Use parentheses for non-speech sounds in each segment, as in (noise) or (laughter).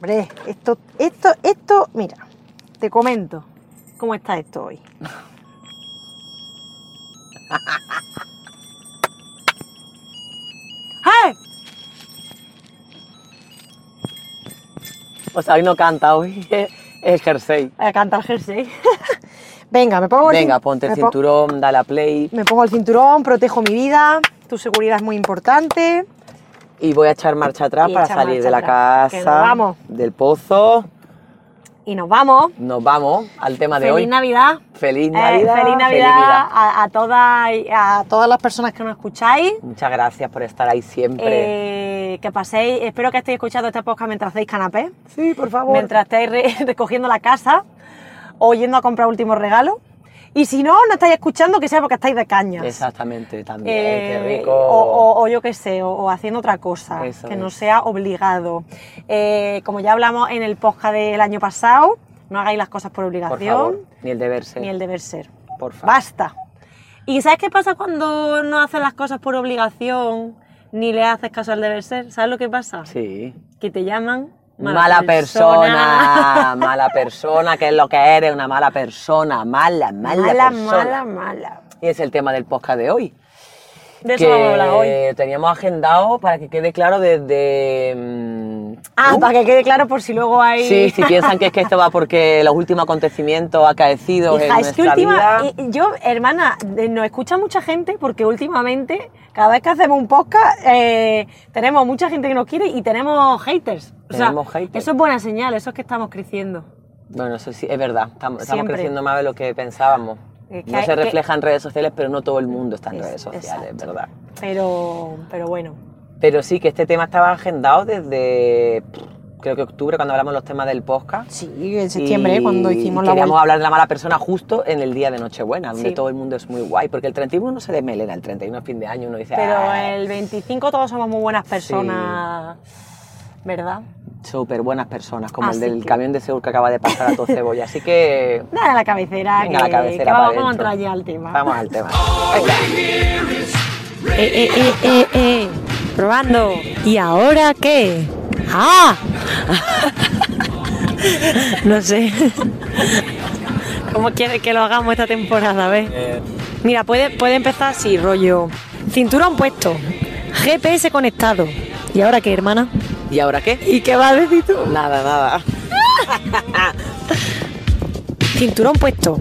Hombre, esto, esto, esto, mira, te comento cómo está esto hoy. ¡Ay! O sea, hoy no canta, hoy es el jersey. Voy a cantar jersey. Venga, me pongo el Venga, ponte el cinturón, dale a play Me pongo el cinturón, protejo mi vida, tu seguridad es muy importante. Y voy a echar marcha atrás Y para salir de la atrás, casa, vamos. del pozo. Y nos vamos. Nos vamos al tema de Feliz hoy. Navidad. Feliz Eh, Navidad. feliz Navidad vida. a, a todas, a todas las personas que nos escucháis. Muchas gracias por estar ahí siempre. Eh, que paséis, espero que estéis escuchando este podcast mientras hacéis canapé, sí, por favor. mientras estáis re- (laughs) recogiendo la casa o yendo a comprar últimos regalos. Y si no, no estáis escuchando, que sea porque estáis de cañas. Exactamente, también. Eh, qué rico. O, o- o yo qué sé, o, o haciendo otra cosa, Eso que no sea obligado. Eh, como ya hablamos en el podcast del año pasado, no hagáis las cosas por por obligación favor. Ni el deber ser. ni el deber ser. Por favor. Basta. ¿Y sabes qué pasa cuando no haces las cosas por obligación ni le haces caso al deber ser? ¿Sabes lo que pasa? Sí. Que te llaman Mala, persona. mala persona, que es lo que eres, una mala persona, mala, mala, mala, persona. mala, mala. Y es el tema del podcast de hoy. De eso vamos a hablar hoy. teníamos agendado para que quede claro desde... mm, Ah, uh, para que quede claro por si luego hay... Sí, si piensan que es que esto va porque los últimos acontecimientos acaecidos Hija, en es que última, vida... yo, hermana, de- nos escucha mucha gente porque últimamente, cada vez que hacemos un podcast, eh, tenemos mucha gente que nos quiere y tenemos haters. O sea. Eso es buena señal, eso es que estamos creciendo. Bueno, eso sí, es verdad. Estamos, estamos creciendo más de lo que pensábamos. Es que no hay- se que- refleja en redes sociales, pero no todo el mundo está en Es- redes sociales, exacto. ¿verdad? Pero, pero bueno. Pero sí que este tema estaba agendado desde, creo que octubre, cuando hablamos los temas del podcast. Sí, en septiembre, Y cuando hicimos la queríamos hablar de la mala persona justo en el día de Nochebuena, donde Sí. todo el mundo es muy guay, porque el 31 no se desmelena, el 31 es fin de año, uno dice, Pero "Ah, el 25 todos somos muy buenas personas, ¿verdad? Súper buenas personas, como Así el del que- camión de Seúl que acaba de pasar a todo cebolla. Así que (laughs) Nada, la cabecera, venga que, la cabecera que vamos, vamos a entrar ya al tema. Vamos al tema. Eh, eh, eh, eh, eh, probando. ¿Y ahora qué? ¡Ah! (laughs) no sé. ¿Cómo quiere que lo hagamos esta temporada? A ver. Eh, Mira, puede, puede empezar así, rollo. Cinturón puesto. GPS conectado. ¿Y ahora qué, hermana? ¿Y ahora qué? ¿Y qué vas a decir tú? Nada, nada. (laughs) Cinturón puesto.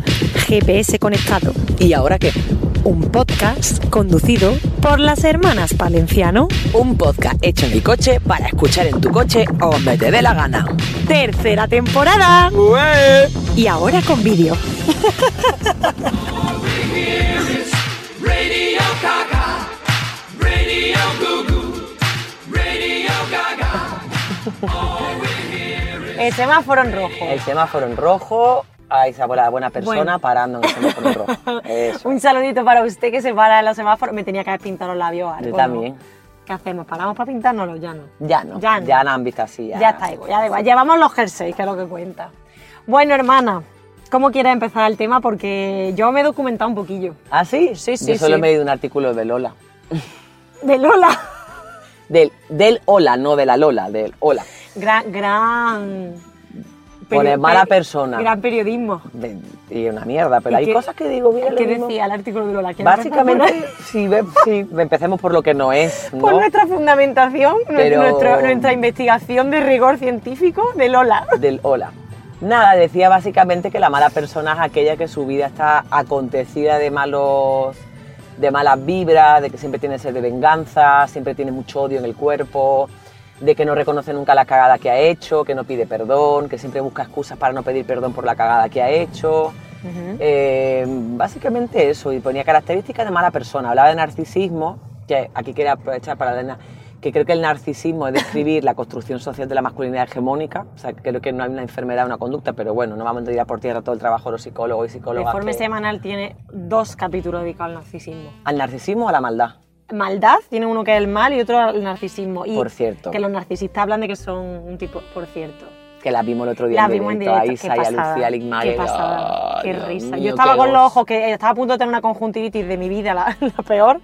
GPS conectado. ¿Y ahora qué? Un podcast conducido por las hermanas Palenciano. Un podcast hecho en mi coche para escuchar en tu coche o donde te dé la gana. Tercera temporada. Y ahora con vídeo. (laughs) Radio Gaga, Radio Goo (laughs) El semáforo en rojo. El semáforo en rojo. Ahí se la buena persona Bueno. parando en el semáforo en rojo. (laughs) Eso. Un saludito para usted que se para en los semáforos. Me tenía que haber pintado los labios. Yo ¿no? también. ¿Qué hacemos? ¿Paramos para pintárnoslos? Ya no. Ya no. Ya Ya no. no, han visto así. Ya, Ya está igual, ya da igual. Llevamos los jerseys, que es lo que cuenta. Bueno, hermana, ¿cómo quieres empezar el tema? Porque yo me he documentado un poquillo. ¿Ah, sí? Sí, sí, Yo solo sí. me he leído un artículo de Lola. De Lola. (laughs) Del, del Hola, no de la Lola, del Hola. Gran, gran... Pone peri- mala persona. Gran periodismo. De- y una mierda, pero ¿Y hay qué- cosas que digo, mira, lo ¿Qué mismo. decía el artículo de Lola? ¿Quieres empezar por Básicamente, sí, (laughs) ve- sí, empecemos por lo que no es, ¿no? Por nuestra fundamentación, Pero- nuestro- nuestra investigación de rigor científico de Lola. (laughs) del hola. Nada, decía básicamente que la mala persona es aquella que su vida está acontecida de malos de malas vibras, de que siempre tiene sed de venganza, siempre tiene mucho odio en el cuerpo, de que no reconoce nunca la cagada que ha hecho, que no pide perdón, que siempre busca excusas para no pedir perdón por la cagada que ha hecho. Eh, básicamente eso, y ponía características de mala persona. Hablaba de narcisismo, que aquí quería aprovechar para dar que creo que el narcisismo es describir la construcción social de la masculinidad hegemónica. O sea, creo que no hay una enfermedad, una conducta, pero bueno, no vamos a tirar por tierra todo el trabajo de los psicólogos y psicólogas. Informe que- semanal tiene dos capítulos dedicados al narcisismo. ¿Al narcisismo o a la maldad? Maldad, tiene uno que es el mal y otro el narcisismo. Y Por cierto. Que los narcisistas hablan de que son un tipo, por cierto. Que la vimos el otro día La en vimos en directo, a qué Isa y a Lucía qué pasada, qué Dios risa. mío, Yo estaba con los ojos que estaba a punto de tener una conjuntivitis de mi vida, la, (laughs) la peor,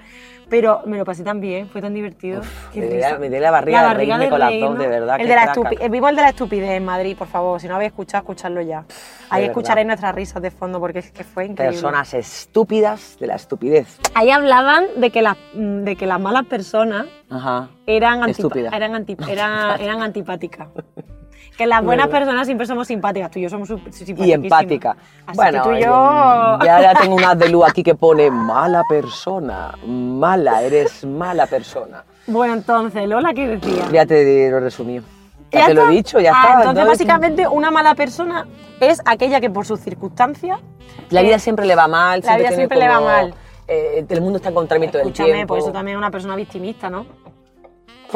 Pero me lo pasé tan bien, fue tan divertido. Qué me dio- me dio la barriga de reírme con las dos, reírnos. de verdad, El de la eh, Vivo el de la estupidez en Madrid, por favor. Si no habéis escuchado, escuchadlo ya. Ahí escucharéis nuestras risas de fondo porque es que fue increíble. Personas estúpidas de la estupidez. Ahí hablaban de que, las, de que las malas personas Ajá. eran, eran, (laughs) eran antipáticas. Que las buenas Verdad. personas siempre somos simpáticas. Tú y yo somos sup- Y empática. Así bueno, que tú y eh, yo... ya, ya tengo un haz de luz aquí que pone mala persona. Mala, eres mala persona. Bueno, entonces, Lola, ¿qué decía? Ya te lo resumí. Ya, ¿Ya te lo he dicho, ya Ah, está. Entonces, básicamente, una mala persona es aquella que por sus circunstancias. La vida eh, siempre le va mal. la vida siempre le va mal. eh, el mundo está en contra mí todo el Escúchame, tiempo. pues eso también es una persona victimista, ¿no?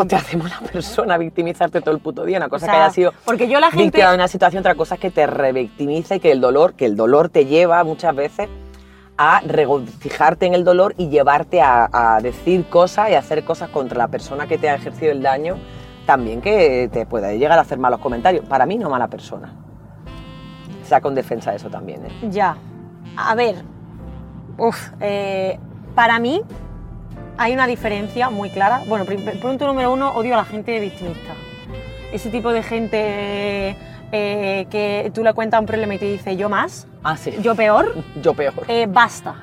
Te (laughs) hacemos una persona victimizarte todo el puto día. Una cosa O sea, que haya sido porque yo la gente- víctima de una situación, otra cosa es que te revictimiza y que el dolor, que el dolor te lleva muchas veces a regocijarte en el dolor y llevarte a, a decir cosas y hacer cosas contra la persona que te ha ejercido el daño, también que te puede llegar a hacer malos comentarios. Para mí no mala persona. Saco en defensa de eso también. ¿eh? Ya. A ver. Uf, eh, para mí hay una diferencia muy clara. Bueno, punto número uno, odio a la gente victimista. Ese tipo de gente eh, que tú le cuentas un problema y te dice yo más, Ah, sí. yo peor, (laughs) Yo peor. eh, basta.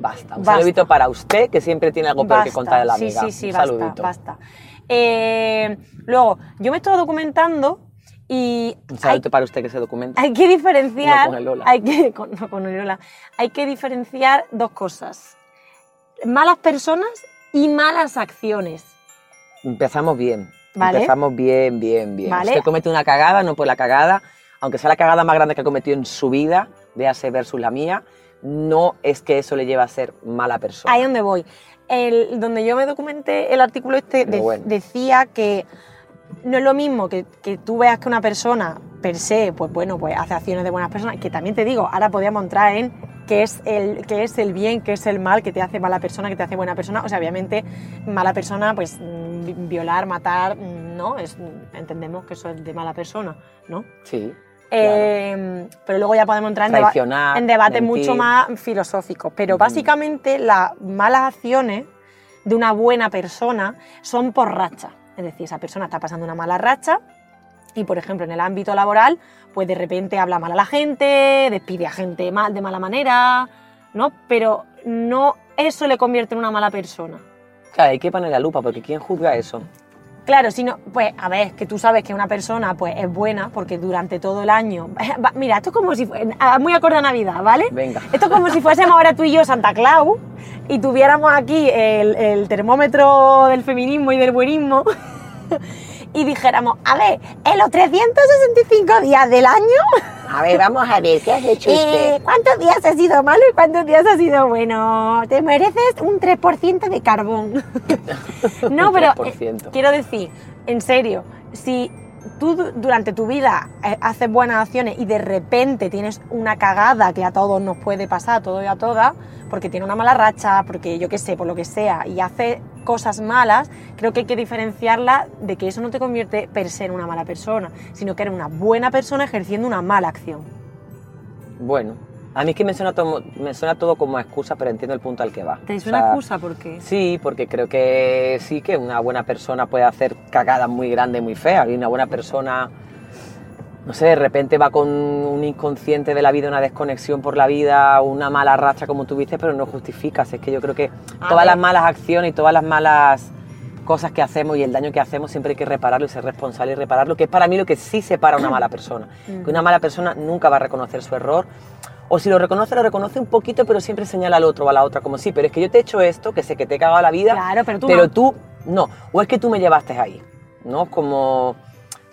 Basta. Un basta. saludito para usted, que siempre tiene algo peor que Basta. contar a la sí, amiga. Sí, sí, Un basta, saludito. basta. Eh, luego, yo me estoy documentando y Un hay, saludito para usted que se documenta. hay que diferenciar. No con el Lola. Hay que, (laughs) con, no con el Lola. Hay que diferenciar dos cosas: malas personas y malas acciones. Empezamos bien. Vale. Empezamos bien, bien, bien. Vale. Usted comete una cagada, no por la cagada, aunque sea la cagada más grande que ha cometido en su vida, véase versus la mía, no es que eso le lleve a ser mala persona. Ahí es donde voy. El, donde yo me documenté, el artículo este Pero de- bueno. decía que no es lo mismo que, que tú veas que una persona per se, pues bueno, pues hace acciones de buenas personas, que también te digo, ahora podríamos entrar en qué es el, qué es el bien, qué es el mal, que te hace mala persona, que te hace buena persona. O sea, obviamente, mala persona, pues mm, vi- violar, matar, mm, ¿no? Es, entendemos que eso es de mala persona, ¿no? Sí. Eh, pero luego ya podemos entrar en, deba- en mentir. mucho más filosóficos. Pero Ujú. básicamente las malas acciones de una buena persona son por racha. Es decir, esa persona está pasando una mala racha y, por ejemplo, en el ámbito laboral, pues de repente habla mal a la gente, despide a gente mal, de mala manera, ¿no? Pero no eso le convierte en una mala persona. Claro, hay que poner la lupa, porque ¿quién juzga eso? Claro, si no, pues a ver, que tú sabes que una persona pues es buena porque durante todo el año. (laughs) Mira, esto es como si fue, ah, muy acorde a Navidad, ¿vale? Venga. Esto es como si fuésemos ahora tú y yo Santa Claus y tuviéramos aquí el, el termómetro del feminismo y del buenismo (laughs) y dijéramos, a ver, en los 365 días del año, A ver, vamos a ver, ¿qué has hecho eh, ¿cuántos días ha sido malo y cuántos días ha sido bueno? Te mereces un 3% de carbón. (laughs) no, pero 3%. eh, quiero decir, en serio, si tú du- durante tu vida eh, haces buenas acciones y de repente tienes una cagada que a todos nos puede pasar, a todos y a todas, porque tiene una mala racha, porque yo qué sé, por lo que sea, y hace cosas malas, creo que hay que diferenciarla de que eso no te convierte per se en una mala persona, sino que eres una buena persona ejerciendo una mala acción. Bueno, a mí es que me suena, todo, me suena todo como excusa, pero entiendo el punto al que va. ¿Te O suena sea, excusa? ¿Por qué? Sí, porque creo que sí que una buena persona puede hacer cagadas muy grandes, muy feas. Y una buena persona, no sé, de repente va con un inconsciente de la vida, una desconexión por la vida, una mala racha, como tú viste, pero no justificas. Es que yo creo que A todas ver. las malas acciones y todas las malas cosas que hacemos y el daño que hacemos siempre hay que repararlo y ser responsable y repararlo, que es para mí lo que sí separa a una mala persona. Que una mala persona nunca va a reconocer su error. O si lo reconoce, lo reconoce un poquito, pero siempre señala al otro o a la otra, como sí, pero es que yo te he hecho esto, que sé que te he cagado la vida, Claro, pero tú pero no. tú no. O es que tú me llevaste ahí, ¿no? Como,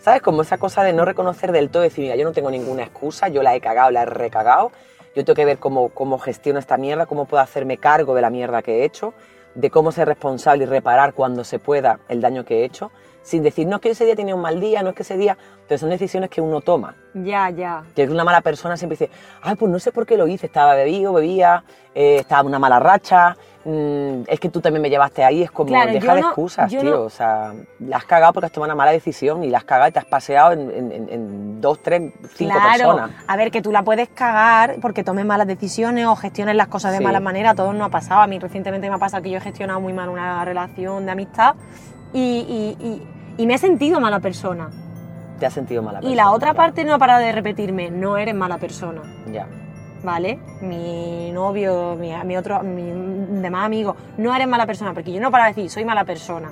¿sabes? Como esa cosa de no reconocer del todo, decir, mira, yo no tengo ninguna excusa, yo la he cagado, la he recagado, yo tengo que ver cómo, cómo gestiono esta mierda, cómo puedo hacerme cargo de la mierda que he hecho, de cómo ser responsable y reparar cuando se pueda el daño que he hecho, sin decir, no es que ese día tenía un mal día, no es que ese día, pero son decisiones que uno toma. Ya, ya. Que es una mala persona siempre dice, ay, pues no sé por qué lo hice, estaba bebido, bebía, eh, estaba en una mala racha, mm, es que tú también me llevaste ahí, es como, Claro, deja de no- excusas, tío, no- o sea, la has cagado porque has tomado una mala decisión y la has cagado y te has paseado en, en- en- en dos, tres, cinco claro, personas. a ver, que tú la puedes cagar porque tomes malas decisiones o gestiones las cosas de Sí. mala manera, a todos nos ha pasado. A mí recientemente me ha pasado que yo he gestionado muy mal una relación de amistad y, y- y- y me he sentido mala persona. Te has sentido mala y la otra claro. parte no ha parado de repetirme, no eres mala persona. Ya. ¿vale? Mi novio, mi, mi otro, mi demás amigo, no eres mala persona, porque yo no para decir, soy mala persona.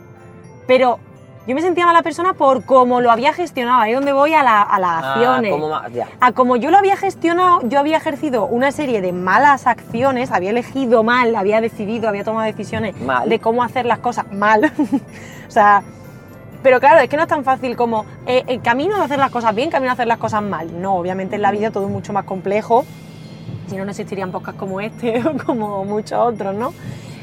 Pero yo me sentía mala persona por cómo lo había gestionado, ahí es donde voy a, la- a las Ah, acciones. ¿cómo ma- ya. A como yo lo había gestionado, yo había ejercido una serie de malas acciones, había elegido mal, había decidido, había tomado decisiones Mal. de cómo hacer las cosas mal. (laughs) o sea, pero claro, es que no es tan fácil como eh, el camino de hacer las cosas bien, camino de hacer las cosas mal. No, obviamente en la vida todo es mucho más complejo. Si no, no existirían podcasts como este (laughs) o como muchos otros, ¿no?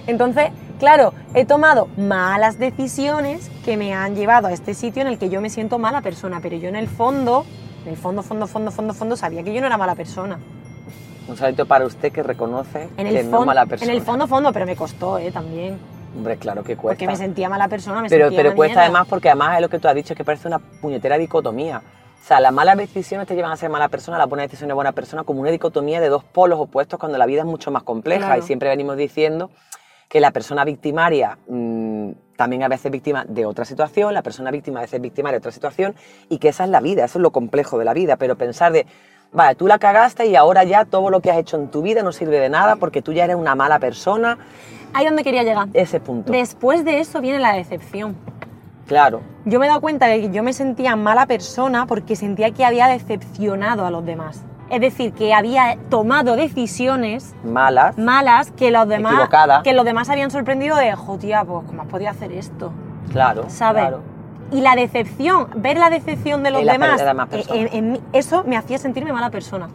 Entonces, claro, he tomado malas decisiones que me han llevado a este sitio en el que yo me siento mala persona, pero yo en el fondo, en el fondo, fondo, fondo, fondo, fondo, sabía que yo no era mala persona. Un salito para usted que reconoce En que el, no es fondo, mala en persona. el fondo, fondo, pero me costó, ¿eh? También. Hombre, claro que cuesta. Porque me sentía mala persona, me pero sentía pero cuesta mierda. además porque además es lo que tú has dicho, que parece una puñetera dicotomía. O sea, las malas decisiones te llevan a ser mala persona, las buenas decisiones buena persona, como una dicotomía de dos polos opuestos cuando la vida es mucho más compleja. Claro. Y siempre venimos diciendo que la persona victimaria mm, también a veces víctima de otra situación, la persona víctima a veces víctima de otra situación, y que esa es la vida, eso es lo complejo de la vida. Pero pensar de, vale, tú la cagaste y ahora ya todo lo que has hecho en tu vida no sirve de nada porque tú ya eres una mala persona, Ahí donde quería llegar. ese punto. Después de eso viene la decepción. Claro. Yo me he dado cuenta de que yo me sentía mala persona porque sentía que había decepcionado a los demás. Es decir, que había tomado decisiones Malas. malas que los demás que los demás habían sorprendido de, joder, pues cómo has podido hacer esto, Claro. ¿sabes? claro. Y la decepción, ver la decepción de los la- demás, de eh, personas. en- en mí, eso me hacía sentirme mala persona.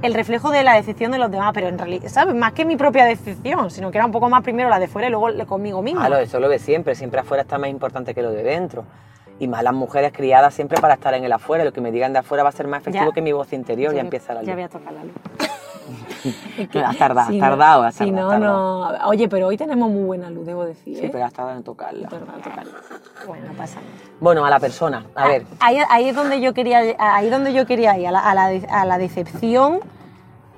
El reflejo de la decepción de los demás, pero en realidad, ¿sabes? Más que mi propia decepción, sino que era un poco más primero la de fuera y luego conmigo misma. Claro, eso lo ves siempre, siempre afuera está más importante que lo de dentro. Y más las mujeres criadas siempre para estar en el afuera, lo que me digan de afuera va a ser más efectivo Ya. que mi voz interior, ya, voy- empieza la luz. Ya voy a tocar la luz. (laughs) Has tardado, has tardado, has si tardado, no, no. Oye, pero hoy tenemos muy buena luz, debo decir. Sí, ¿eh? pero has tardado en tocarla. Tardado en tocarla. Bueno, no pasa nada. Bueno, a la persona, a ver, Ahí, ahí es donde yo quería, ahí es donde yo quería ir, a la, a la a la decepción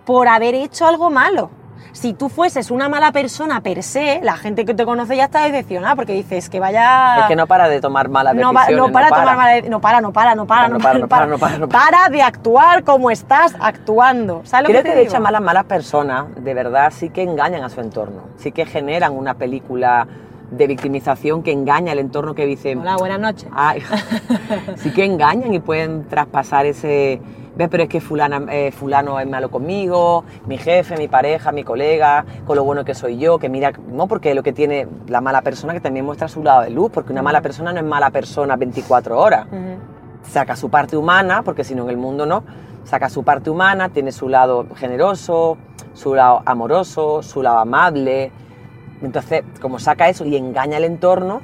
por haber hecho algo malo. Si tú fueses una mala persona per se, la gente que te conoce ya está decepcionada porque dices que vaya... es que no para de tomar malas decisiones. no para, tomar mala- no para, no para, no para, no para, no para, no para, no para. De actuar como estás actuando. ¿Sabes lo Creo que de hecho malas malas personas, de verdad, sí que engañan a su entorno. Sí que generan una película de victimización que engaña al entorno que dice... Hola, buenas noches. (laughs) Sí que engañan y pueden traspasar ese... ¿Ves? Pero es que fulana, eh, fulano es malo conmigo, mi jefe, mi pareja, mi colega, con lo bueno que soy yo, que mira, no porque lo que tiene la mala persona que también muestra su lado de luz, porque una mala persona no es mala persona 24 horas. Saca su parte humana, porque si no en el mundo no, saca su parte humana, tiene su lado generoso, su lado amoroso, su lado amable. Entonces, como saca eso y engaña al entorno,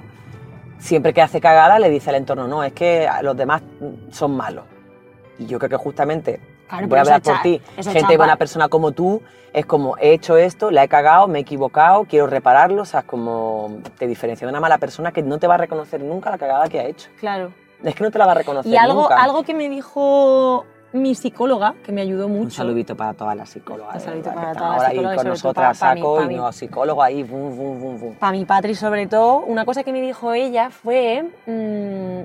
siempre que hace cagada le dice al entorno, no, es que los demás son malos. Y yo creo que justamente, Claro, voy a hablar por ti, gente echa buena persona como tú, es como, he hecho esto, la he cagado, me he equivocado, quiero repararlo, o sea, es como te diferencia de una mala persona que no te va a reconocer nunca la cagada que ha hecho. Claro. Es que no te la va a reconocer Y algo, nunca. algo que me dijo mi psicóloga, que me ayudó mucho. Un saludito para todas las psicólogas. Un saludito para todas las ahora psicólogas y con nosotras pa- pa a mí, saco pa y mí. los psicólogos ahí, bum, bum, bum, bum. Para mi Patri, sobre todo, una cosa que me dijo ella fue mm,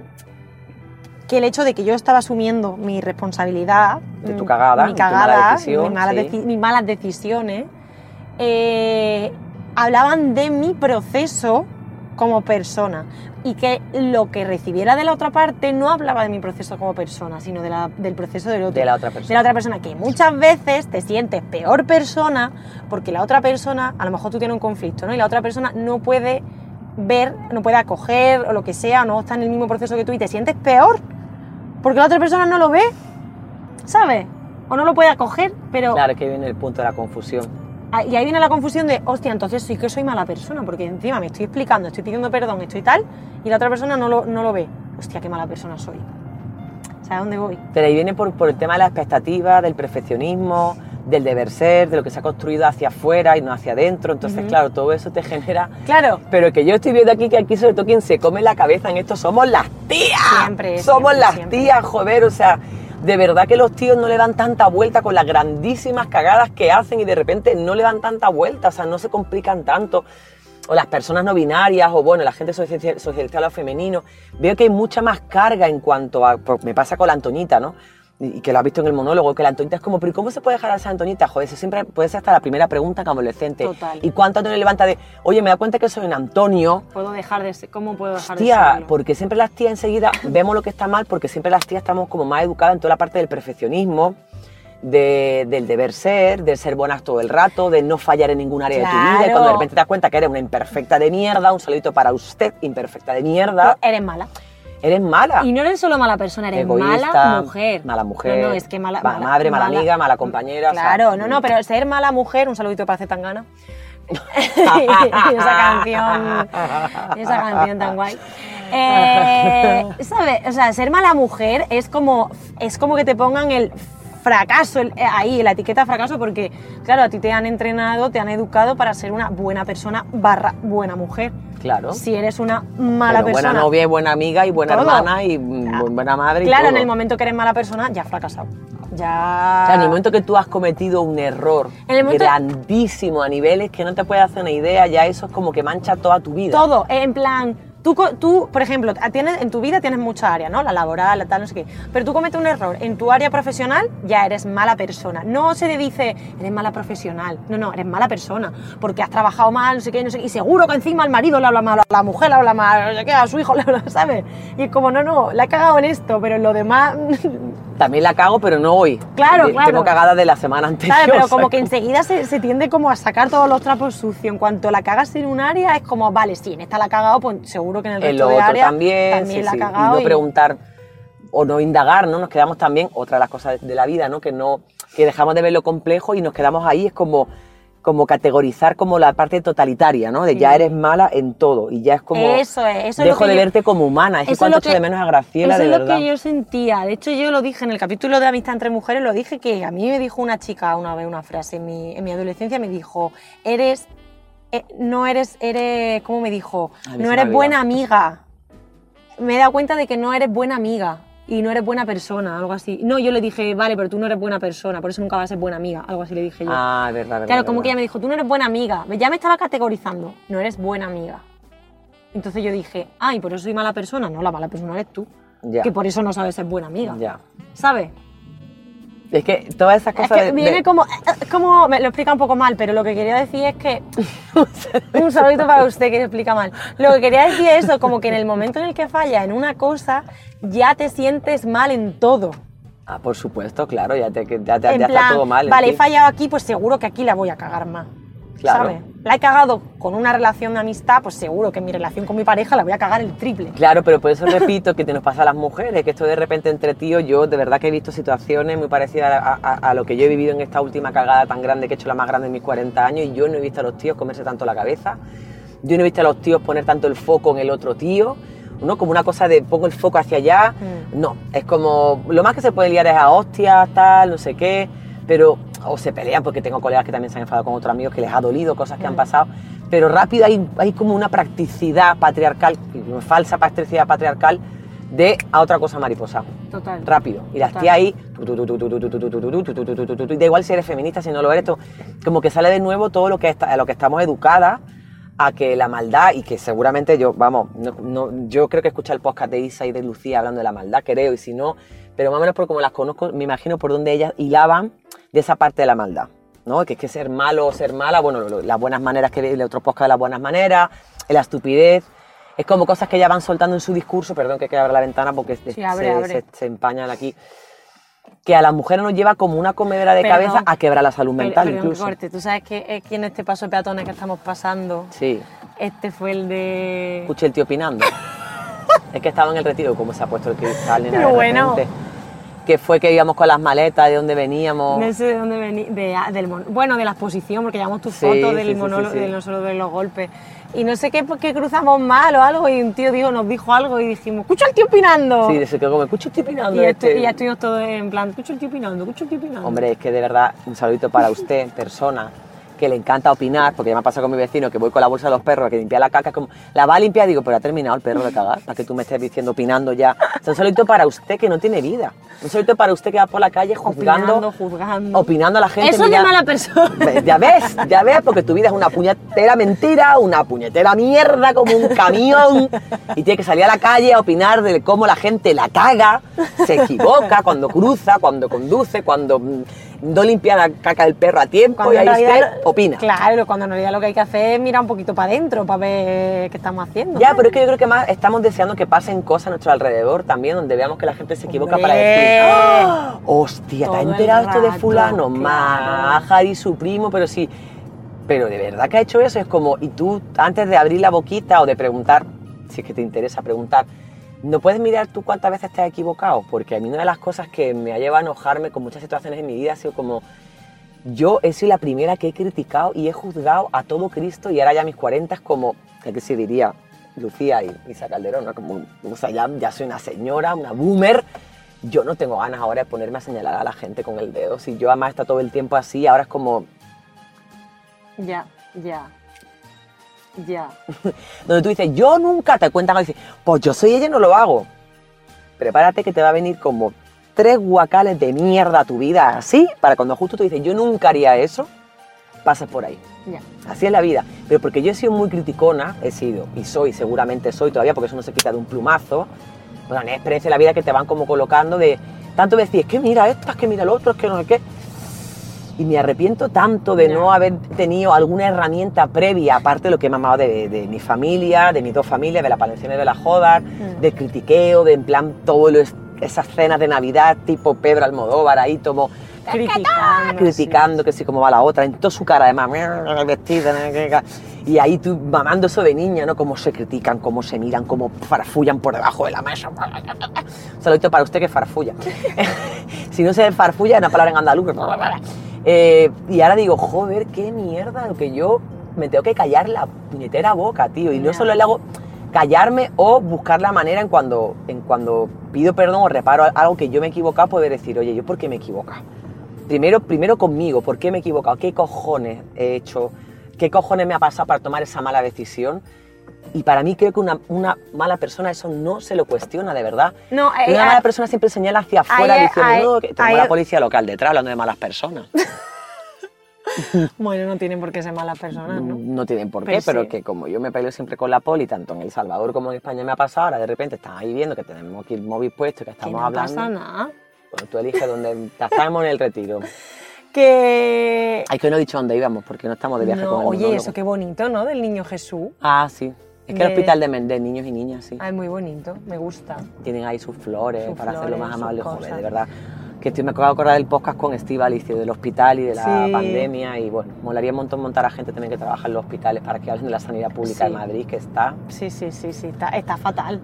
que el hecho de que yo estaba asumiendo mi responsabilidad, De tu mm, cagada, mi tu mala cagada, decisión, mis, malas sí. deci- mis malas decisiones, eh, hablaban de mi proceso como persona y que lo que recibiera de la otra parte no hablaba de mi proceso como persona, sino de la- del proceso del otro De la otra persona. de la otra persona, que muchas veces te sientes peor persona porque la otra persona, a lo mejor tú tienes un conflicto, ¿no? Y la otra persona no puede ver, no puede acoger o lo que sea, o no está en el mismo proceso que tú y te sientes peor porque la otra persona no lo ve, ¿sabes? O no lo puede acoger, pero Claro, es que viene el punto de la confusión. Ah, Y ahí viene la confusión de, hostia, entonces sí que soy mala persona, porque encima me estoy explicando, estoy pidiendo perdón, estoy tal, y la otra persona no lo, no lo ve. Hostia, qué mala persona soy. ¿Sabes a dónde voy? Pero ahí viene por, por el tema de la expectativa, del perfeccionismo, del deber ser, de lo que se ha construido hacia afuera y no hacia adentro. Entonces, claro, todo eso te genera. Claro. Pero que yo estoy viendo aquí que aquí, sobre todo, quien se come la cabeza en esto somos las tías. Siempre, Somos siempre, las siempre. tías, joder. O sea, de verdad que los tíos no le dan tanta vuelta con las grandísimas cagadas que hacen y de repente no le dan tanta vuelta. O sea, no se complican tanto. O las personas no binarias, o bueno, la gente socializa- socializada a lo femenino. Veo que hay mucha más carga en cuanto a. Me pasa con la Antonita, ¿no? Y que lo has visto en el monólogo, que la Antonita es como, pero ¿y ¿cómo se puede dejar a esa Antonita? Joder, eso siempre puede ser hasta la primera pregunta como adolescente. Total. ¿Y cuánto Antonio levanta de, oye, me da cuenta que soy un Antonio? Puedo dejar de ser, ¿cómo puedo dejar de Tía, serlo? porque siempre las tías enseguida vemos lo que está mal, porque siempre las tías estamos como más educadas en toda la parte del perfeccionismo, de- del deber ser, del ser buenas todo el rato, de no fallar en ningún área de tu vida. Y cuando de repente te das cuenta que eres una imperfecta de mierda, un saludito para usted, imperfecta de mierda, Eres mala. Eres mala. Y no eres solo mala persona, eres Egoísta, mala mujer. Mala mujer. No, no, es que mala, ma- madre, mala, amiga, mala compañera. o sea, Claro, no, no, pero ser mala mujer, un saludito para Zetangana. (laughs) (laughs) esa canción, esa canción tan guay. Eh, ¿Sabes? O sea, ser mala mujer es como, es como que te pongan el fracaso el- eh, ahí, la etiqueta fracaso, porque, claro, a ti te han entrenado, te han educado para ser una buena persona barra buena mujer. Claro. Si eres una mala Pero persona. buena novia y buena amiga y buena Todo. hermana y mm, buena madre y Claro, en el momento que eres mala persona, ya has fracasado. Ya. O sea, en el momento que tú has cometido un error En el momento- grandísimo a niveles que no te puedes hacer una idea, ya eso es como que mancha toda tu vida. Todo, en plan, tú, tú por ejemplo, tienes, en tu vida tienes mucha área, ¿no? La laboral, la tal, no sé qué. Pero tú cometes un error en tu área profesional, ya eres mala persona. No se le dice, eres mala profesional. No, no, eres mala persona. Porque has trabajado mal, no sé qué, no sé qué. Y seguro que encima al marido le habla mal, a la mujer le habla mal, no sé qué, a su hijo le habla, (laughs) ¿sabes? Y es como, no, no, la he cagado en esto, pero en lo demás. (laughs) También la cago, pero no hoy. Claro, De- claro. Tengo cagadas de la semana anterior. ¿Sabes? Pero (laughs) como que enseguida se, se tiende como a sacar todos los trapos sucios. En cuanto la cagas en un área, es como, vale, sí, en esta la ha cagado, pues seguro que en el En resto lo de otro área también, también sí, la ha sí. cagado. Y no y- preguntar o no indagar, ¿no? Nos quedamos también, otra de las cosas de la vida, ¿no? Que no, que dejamos de ver lo complejo y nos quedamos ahí, es como, como categorizar como la parte totalitaria, ¿no? De ya Sí. eres mala en todo y ya es como... Eso es, eso es lo Dejo que de yo- verte como humana, es que Eso es echo de menos a Graciela, Eso de es lo que yo sentía. De hecho, yo lo dije en el capítulo de Amistad entre Mujeres, lo dije que a mí me dijo una chica una vez una frase en mi, en mi adolescencia, me dijo, eres, eh, no eres, eres, ¿cómo me dijo? A mí se No eres buena amiga. Me he dado cuenta de que no eres buena amiga y no eres buena persona, algo así. No, yo le dije, vale, pero tú no eres buena persona, por eso nunca vas a ser buena amiga, algo así le dije yo. Ah, verdad, verdad. Claro, como que ella me dijo, tú no eres buena amiga. Ya me estaba categorizando, no eres buena amiga. Entonces yo dije, ay, por eso soy mala persona. No, la mala persona eres tú. Ya. Que por eso no sabes ser buena amiga. Ya. ¿Sabes? Es que todas esas Es cosas que de- viene de- como, es como, me lo explica un poco mal, pero lo que quería decir es que, (laughs) un saludito para usted que explica mal. Lo que quería decir es eso, como que en el momento en el que falla en una cosa, ya te sientes mal en todo. Ah, por supuesto, claro, ya, te, ya, te- en ya plan, está todo mal. vale, he fallado aquí, pues seguro que aquí la voy a cagar más. Claro. ¿Sabes? La he cagado con una relación de amistad, pues seguro que en mi relación con mi pareja la voy a cagar el triple. Claro, pero por eso repito que te nos pasa a las mujeres, que esto de repente entre tíos, yo de verdad que he visto situaciones muy parecidas a, a- a lo que yo he vivido en esta última cagada tan grande que he hecho la más grande en mis 40 años y yo no he visto a los tíos comerse tanto la cabeza, yo no he visto a los tíos poner tanto el foco en el otro tío, ¿no? Como una cosa de pongo el foco hacia allá, Mm. no, es como lo más que se puede liar es a hostias, tal, no sé qué, pero o se pelean porque tengo colegas que también se han enfadado con otros amigos que les ha dolido cosas que han pasado, pero rápido hay, hay como una practicidad patriarcal, una falsa practicidad patriarcal de a otra cosa mariposa. Total. Rápido. Y las tías ahí, y da igual si eres feminista, si no lo eres, como que sale de nuevo todo lo que está, a lo que estamos educadas a que la maldad, y que seguramente yo, vamos, no, no, yo creo que escuché el podcast de Isa y de Lucía hablando de la maldad, creo, y si no, pero más o menos por como las conozco, me imagino por donde ellas hilaban de esa parte de la maldad. ¿no? Que es que ser malo o ser mala, bueno, lo- las buenas maneras que el otro podcast de las buenas maneras, la estupidez, es como cosas que ya van soltando en su discurso, perdón que hay que abrir la ventana porque se, abre, se- abre. se- se empañan aquí, que a las mujeres nos lleva como una comedera de cabeza a quebrar la salud mental incluso. corte. Tú sabes que eh, en este paso de peatones que estamos pasando, Sí, este fue el de... escuché el tío opinando. (laughs) (laughs) es que estaba en el retiro, como se ha puesto el cristal, nena, Pero bueno. que fue que íbamos con las maletas, de dónde veníamos. No sé de dónde venía, de, del mon- bueno, de la exposición, porque llevamos tus Sí, fotos del sí, monólogo, sí. de no solo de los golpes. Y no sé qué, qué cruzamos mal o algo, y un tío dijo, nos dijo algo y dijimos, escucha al tío opinando. Sí, se quedó como, escucha, estoy y, opinando. estu- este". y ya estuvimos todos en plan, escucha el tío opinando, escucha el tío opinando. Hombre, es que de verdad, un saludito para usted, persona que le encanta opinar, porque ya me ha pasado con mi vecino que voy con la bolsa de los perros que limpia la caca, como, la va a limpiar, digo, pero ha terminado el perro de cagar, para que tú me estés diciendo opinando ya. Sea, un saludito para usted que no tiene vida. Un saludito para usted que va por la calle juzgando, opinando, juzgando. opinando a la gente. Eso es mira- de mala persona. Ya ves, ya ves, porque tu vida es una puñetera mentira, una puñetera mierda como un camión y tiene que salir a la calle a opinar de cómo la gente la caga, se equivoca cuando cruza, cuando conduce, cuando mm, no limpia la caca del perro a tiempo Cuando y ahí realidad usted opina. Claro, cuando en realidad lo que hay que hacer es mirar un poquito para adentro para ver qué estamos haciendo. Ya, pero es que yo creo que más estamos deseando que pasen cosas a nuestro alrededor también, donde veamos que la gente se equivoca para decir, "¡Ah! hostia, Todo ¿te has enterado esto de fulano? claro. Maja y su primo, pero sí. Pero de verdad que ha hecho eso, es como, y tú antes de abrir la boquita o de preguntar, si es que te interesa preguntar, ¿no puedes mirar tú cuántas veces te has equivocado? Porque a mí una de las cosas que me ha llevado a enojarme con muchas situaciones en mi vida ha sido como, yo he sido la primera que he criticado y he juzgado a todo Cristo y ahora ya mis 40 es como, que se diría Lucía y Isa Calderón, ¿no? como, o sea, ya, ya soy una señora, una boomer, yo no tengo ganas ahora de ponerme a señalar a la gente con el dedo, si yo además está todo el tiempo así, ahora es como, Ya, ya. Ya. (laughs) donde tú dices, yo nunca te cuentan, y dices, pues yo soy ella y no lo hago. Prepárate que te va a venir como tres guacales de mierda a tu vida así, para cuando justo tú dices, yo nunca haría eso, pases por ahí. Ya. Así es la vida. Pero porque yo he sido muy criticona, he sido, y soy, seguramente soy todavía, porque eso no se quita de un plumazo. Bueno, es experiencia de la vida que te van como colocando de tanto decir, es que mira esto, es que mira lo otro, es que no sé qué. Y me arrepiento tanto de no haber tenido alguna herramienta previa, aparte de lo que he mamado de, de mi familia, de mis dos familias, de la Palenciana y de la Jodar, Mm. de critiqueo, de en plan todo lo es- esas cenas de Navidad tipo Pedro Almodóvar ahí como Criticando. criticando que sí como va la otra, en toda su cara además, vestida, y ahí tú mamando eso de niña, ¿no? Cómo se critican, cómo se miran, cómo farfullan por debajo de la mesa. Un saludito para usted que farfulla. (laughs) si no se farfulla, es una palabra en andaluz. Eh, y ahora digo, joder, qué mierda lo que yo me tengo que callar la puñetera boca, tío. Y no solo le hago callarme o buscar la manera en cuando, en cuando pido perdón o reparo algo que yo me he equivocado, poder decir, oye, ¿yo por qué me he equivocado? Primero, primero conmigo, ¿por qué me he equivocado? ¿Qué cojones he hecho? ¿Qué cojones me ha pasado para tomar esa mala decisión? Y para mí creo que una, una mala persona eso no se lo cuestiona, de verdad. No, eh, una ah, mala persona siempre señala hacia afuera diciendo, no, que tengo la policía local detrás hablando de malas personas. (laughs) Bueno, no tienen por qué ser malas personas, ¿no? No tienen por qué, Pues pero sí. que como yo me peleo siempre con la poli, tanto en El Salvador como en España me ha pasado, ahora de repente están ahí viendo que tenemos aquí el móvil puesto y que Que estamos no hablando. pasa nada. Bueno, tú eliges dónde estamos en el retiro. (laughs) Que... Hay que no he dicho dónde íbamos porque no estamos de viaje No, con el oye, eso qué bonito, ¿no? Del niño Jesús. Ah, sí. Es que el hospital de, de niños y niñas, sí. Es muy bonito, me gusta. Tienen ahí sus flores Sus para hacerlo más amable, joder, de verdad. Que estoy, me acabo de acordar del podcast con Steve Alicio, del hospital y de la Sí. pandemia. Y bueno, molaría un montón montar a gente también que trabaja en los hospitales para que hablen de la sanidad pública Sí. de Madrid, que está. Sí, sí, sí, sí, está, está fatal.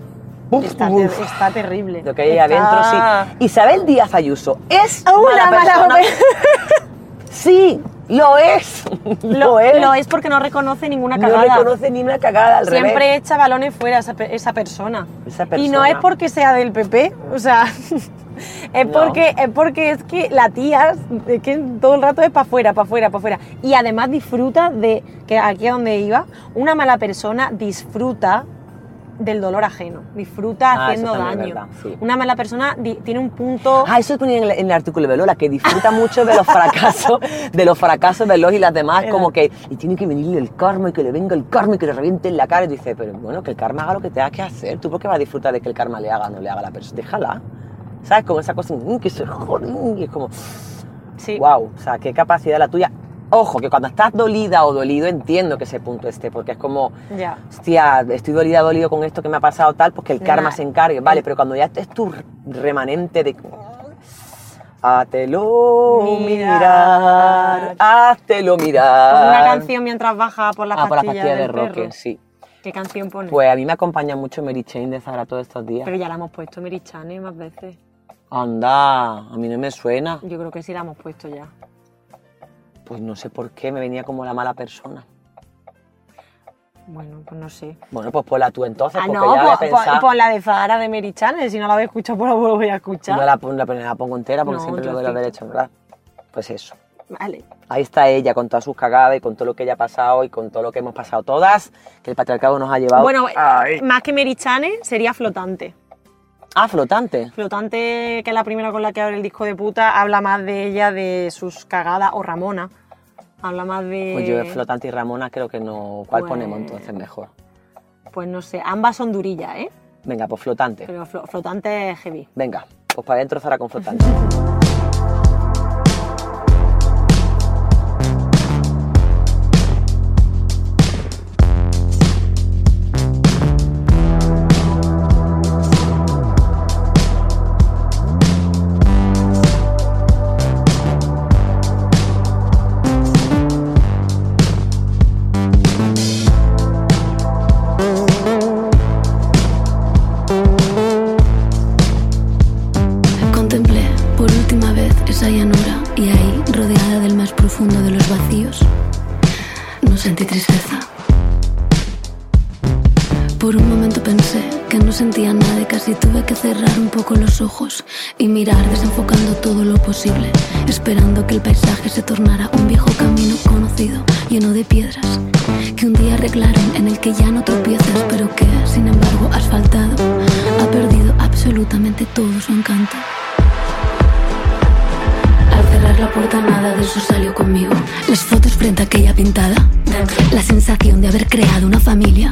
Uf, está, uf. ter- está terrible. Lo que hay ahí Está- adentro, sí. Isabel Díaz Ayuso es Una mala persona. (laughs) Sí, lo es. Lo, lo es porque no reconoce ninguna No cagada. reconoce ni una cagada al Siempre revés. echa balones fuera esa, esa persona. Esa Y no persona. es porque sea del PP, o sea, (laughs) es, No. porque, es porque es que la tía es que todo el rato es para afuera, para afuera, para afuera. Y además disfruta de, que aquí es donde iba, una mala persona disfruta del dolor ajeno, disfruta Ah, haciendo daño. verdad, sí. Una mala persona tiene un punto... Ah, eso ponía en el, en el artículo de Lola, que disfruta mucho de los fracasos, de los fracasos de los y las demás, Era. como que y tiene que venirle el karma y que le venga el karma y que le reviente en la cara y dice, pero bueno, que el karma haga lo que tenga que hacer. ¿Tú por qué vas a disfrutar de que el karma le haga o no le haga a la persona? Déjala. ¿Sabes? Como esa cosa mm, que se jode, y es como, Sí. wow, o sea, qué capacidad la tuya. Ojo, que cuando estás dolida o dolido entiendo que ese punto esté, porque es como, Ya. hostia, estoy dolida, dolido con esto que me ha pasado tal, pues que el karma se encargue, vale, pero cuando ya es tu remanente de... Hátelo Mirar. mirar, háztelo mirar. Una canción mientras baja por las Ah, por la pastillas pastilla de. Roque, sí. ¿Qué canción pone? Pues a mí me acompaña mucho Mary Chain de Zara todos estos días. Pero ya la hemos puesto Merichane más veces. Anda, a mí no me suena. Yo creo que sí la hemos puesto ya. Pues no sé por qué me venía como la mala persona. Bueno, pues no sé. Bueno, pues ponla tú entonces, Ah, porque no, ya voy a pues, pues- pensar. pues la de Zahara de Mary Channel. Si no la habéis escuchado, pues la vuelvo a escuchar. No la, pon- la, la pongo entera porque No, siempre yo lo debo haber trocito. hecho, ¿verdad? Pues eso. Vale. Ahí está ella con todas sus cagadas y con todo lo que ella ha pasado y con todo lo que hemos pasado todas, que el patriarcado nos ha llevado. Bueno, Ay. más que Mary Channel, sería Flotante. Ah, flotante. Flotante, que es la primera con la que abre el disco de puta, habla más de ella, de sus cagadas, o Ramona. Habla más de... Pues yo flotante y Ramona creo que no. ¿Cuál Pues- ponemos entonces mejor? Pues no sé, ambas son durillas, ¿eh? Venga, pues flotante. Pero Flo- Flotante es heavy. Venga, pues para adentro Zara con flotante. (laughs) los ojos y mirar desenfocando todo lo posible, esperando que el paisaje se tornara un viejo camino conocido, lleno de piedras, que un día arreglaron en el que ya no tropiezas, pero que, sin embargo, asfaltado, ha perdido absolutamente todo su encanto. Cerrar la puerta nada de eso salió conmigo. Las fotos frente a aquella pintada. La sensación de haber creado una familia.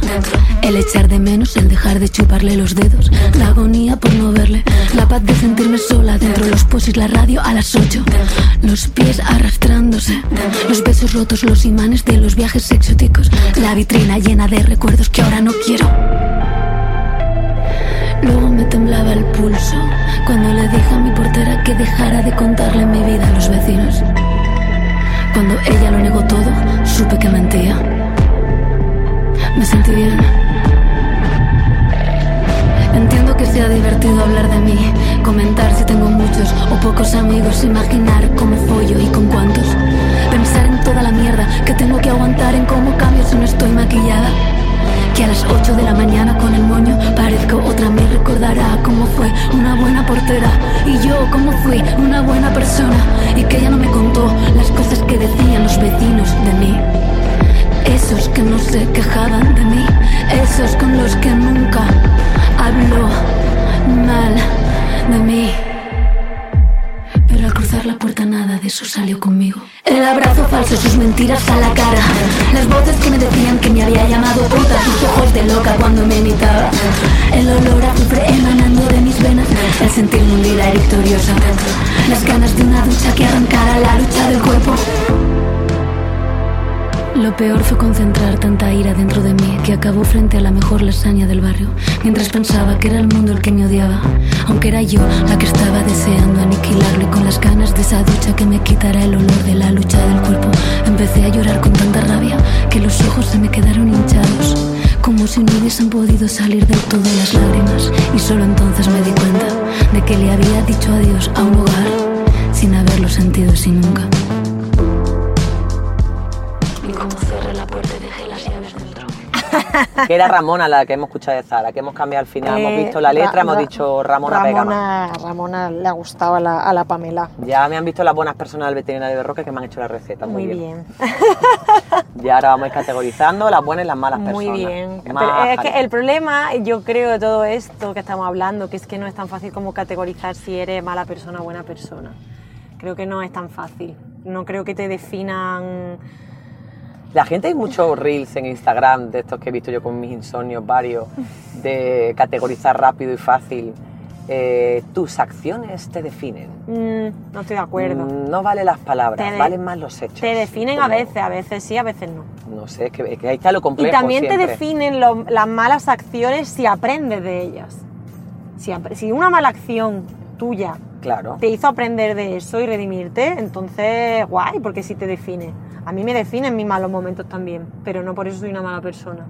El echar de menos, el dejar de chuparle los dedos. La agonía por no verle. La paz de sentirme sola dentro. Los posis, la radio a las 8. Los pies arrastrándose. Los besos rotos, los imanes de los viajes exóticos. La vitrina llena de recuerdos que ahora no quiero. Luego me temblaba el pulso cuando le dije a mi portera que dejara de contarle mi vida a los vecinos. Cuando ella lo negó todo, supe que mentía. Me sentí bien. Entiendo que sea divertido hablar de mí, comentar si tengo muchos o pocos amigos, imaginar cómo follo y con cuántos. Pensar en toda la mierda que tengo que aguantar, en cómo cambio si no estoy maquillada. Que a las 8 de la mañana con el moño parezco otra me recordará cómo fue una buena portera y yo cómo fui una buena persona y que ella no me contó las cosas que decían los vecinos de mí. Esos que no se quejaban de mí, esos con los que nunca habló mal de mí. La puerta nada de eso salió conmigo. El abrazo falso, sus mentiras a la cara. Las voces que me decían que me había llamado puta. Sus ojos de loca cuando me imitaba. El olor a azufre emanando de mis venas. El sentirme hundida y victoriosa. Las ganas de una ducha que arrancara la lucha del cuerpo. Lo peor fue concentrar tanta ira dentro de mí que acabó frente a la mejor lasaña del barrio, mientras pensaba que era el mundo el que me odiaba, aunque era yo la que estaba deseando aniquilarlo y con las ganas de esa ducha que me quitará el olor de la lucha del cuerpo. Empecé a llorar con tanta rabia que los ojos se me quedaron hinchados, como si no hubiesen podido salir del todo las lágrimas, y solo entonces me di cuenta de que le había dicho adiós a un hogar sin haberlo sentido así nunca. Como cerré la puerta y dejé las llaves dentro. Que era Ramona la que hemos escuchado de Zara, que hemos cambiado al final, hemos Eh, visto la letra, Ra- hemos dicho Ramona, pega. Ramona, Ramona le ha gustado a la, a la Pamela. Ya me han visto las buenas personas del veterinario de Roque que me han hecho la receta. Muy, Muy bien. (laughs) Y ahora vamos a ir categorizando las buenas y las malas Muy personas. bien. Pero Más es que el problema, yo creo, de todo esto que estamos hablando, que es que no es tan fácil como categorizar si eres mala persona o buena persona. Creo que no es tan fácil. No creo que te definan. La gente hay muchos reels en Instagram de estos que he visto yo con mis insomnios varios, de categorizar rápido y fácil. Eh, tus acciones te definen. mm, no estoy de acuerdo. Mm, No valen las palabras, de- valen más los hechos. Te definen a veces, a veces sí, a veces no. No sé, es que, es que ahí está lo complejo Y también te definen lo- las malas acciones si aprendes de ellas. Si, si una mala acción tuya Claro. te hizo aprender de eso y redimirte, entonces guay, porque sí te define. A mí me definen mis malos momentos también, pero no por eso soy una mala persona.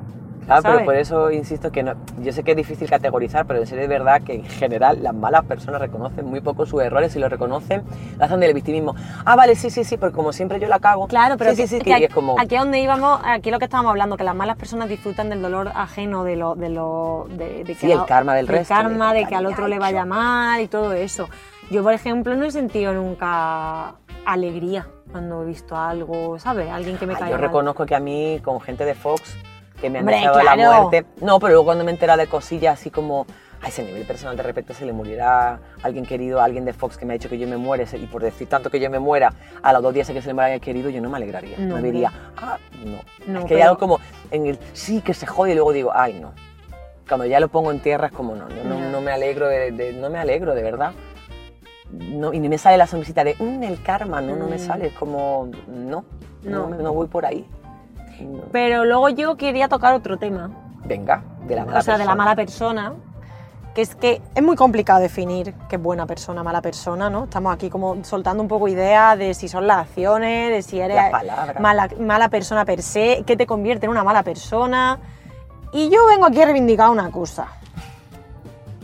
Claro, ¿sabes? pero por eso insisto que no, yo sé que es difícil categorizar, pero en serio es verdad que en general las malas personas reconocen muy poco sus errores y los reconocen, lo hacen del victimismo. Ah, vale, sí, sí, sí, porque como siempre yo la cago. Claro, pero sí, que- sí, sí, que que, aquí, es como... aquí a donde íbamos, aquí lo que estábamos hablando, que las malas personas disfrutan del dolor ajeno, de lo, de lo, de, de Sí, el karma del resto, karma, de de que al otro le vaya mal y todo eso. Yo, por ejemplo, no he sentido nunca alegría cuando he visto algo, ¿sabes? Alguien que me Ah, yo mal. reconozco que a mí, con gente de Fox, que me han Hombre, deseado la claro. muerte. No, pero luego cuando me he enterado de cosillas así como a ese nivel personal, de repente se le muriera alguien querido, alguien de Fox que me ha dicho que yo me muere, y por decir tanto que yo me muera, a los dos días que se le muera alguien querido, yo no me alegraría. No, me hombre. diría, ah, no. No, es que hay pero- algo como en el sí que se jode y luego digo, ay, no. Cuando ya lo pongo en tierra es como, no, no, no, no me alegro, de, de- no me alegro, de verdad. No, y ni me sale la sonrisita de, "Mm, el karma, no, no me Mm. sale, es como, no, no, No. no voy por ahí. No. Pero luego yo quería tocar otro tema, Venga, de la mala o sea, de la persona. mala persona, que es que es muy complicado definir qué es buena persona, mala persona, ¿no? Estamos aquí como soltando un poco ideas de si son las acciones, de si eres mala, mala persona per se, qué te convierte en una mala persona. Y yo vengo aquí a reivindicar una cosa.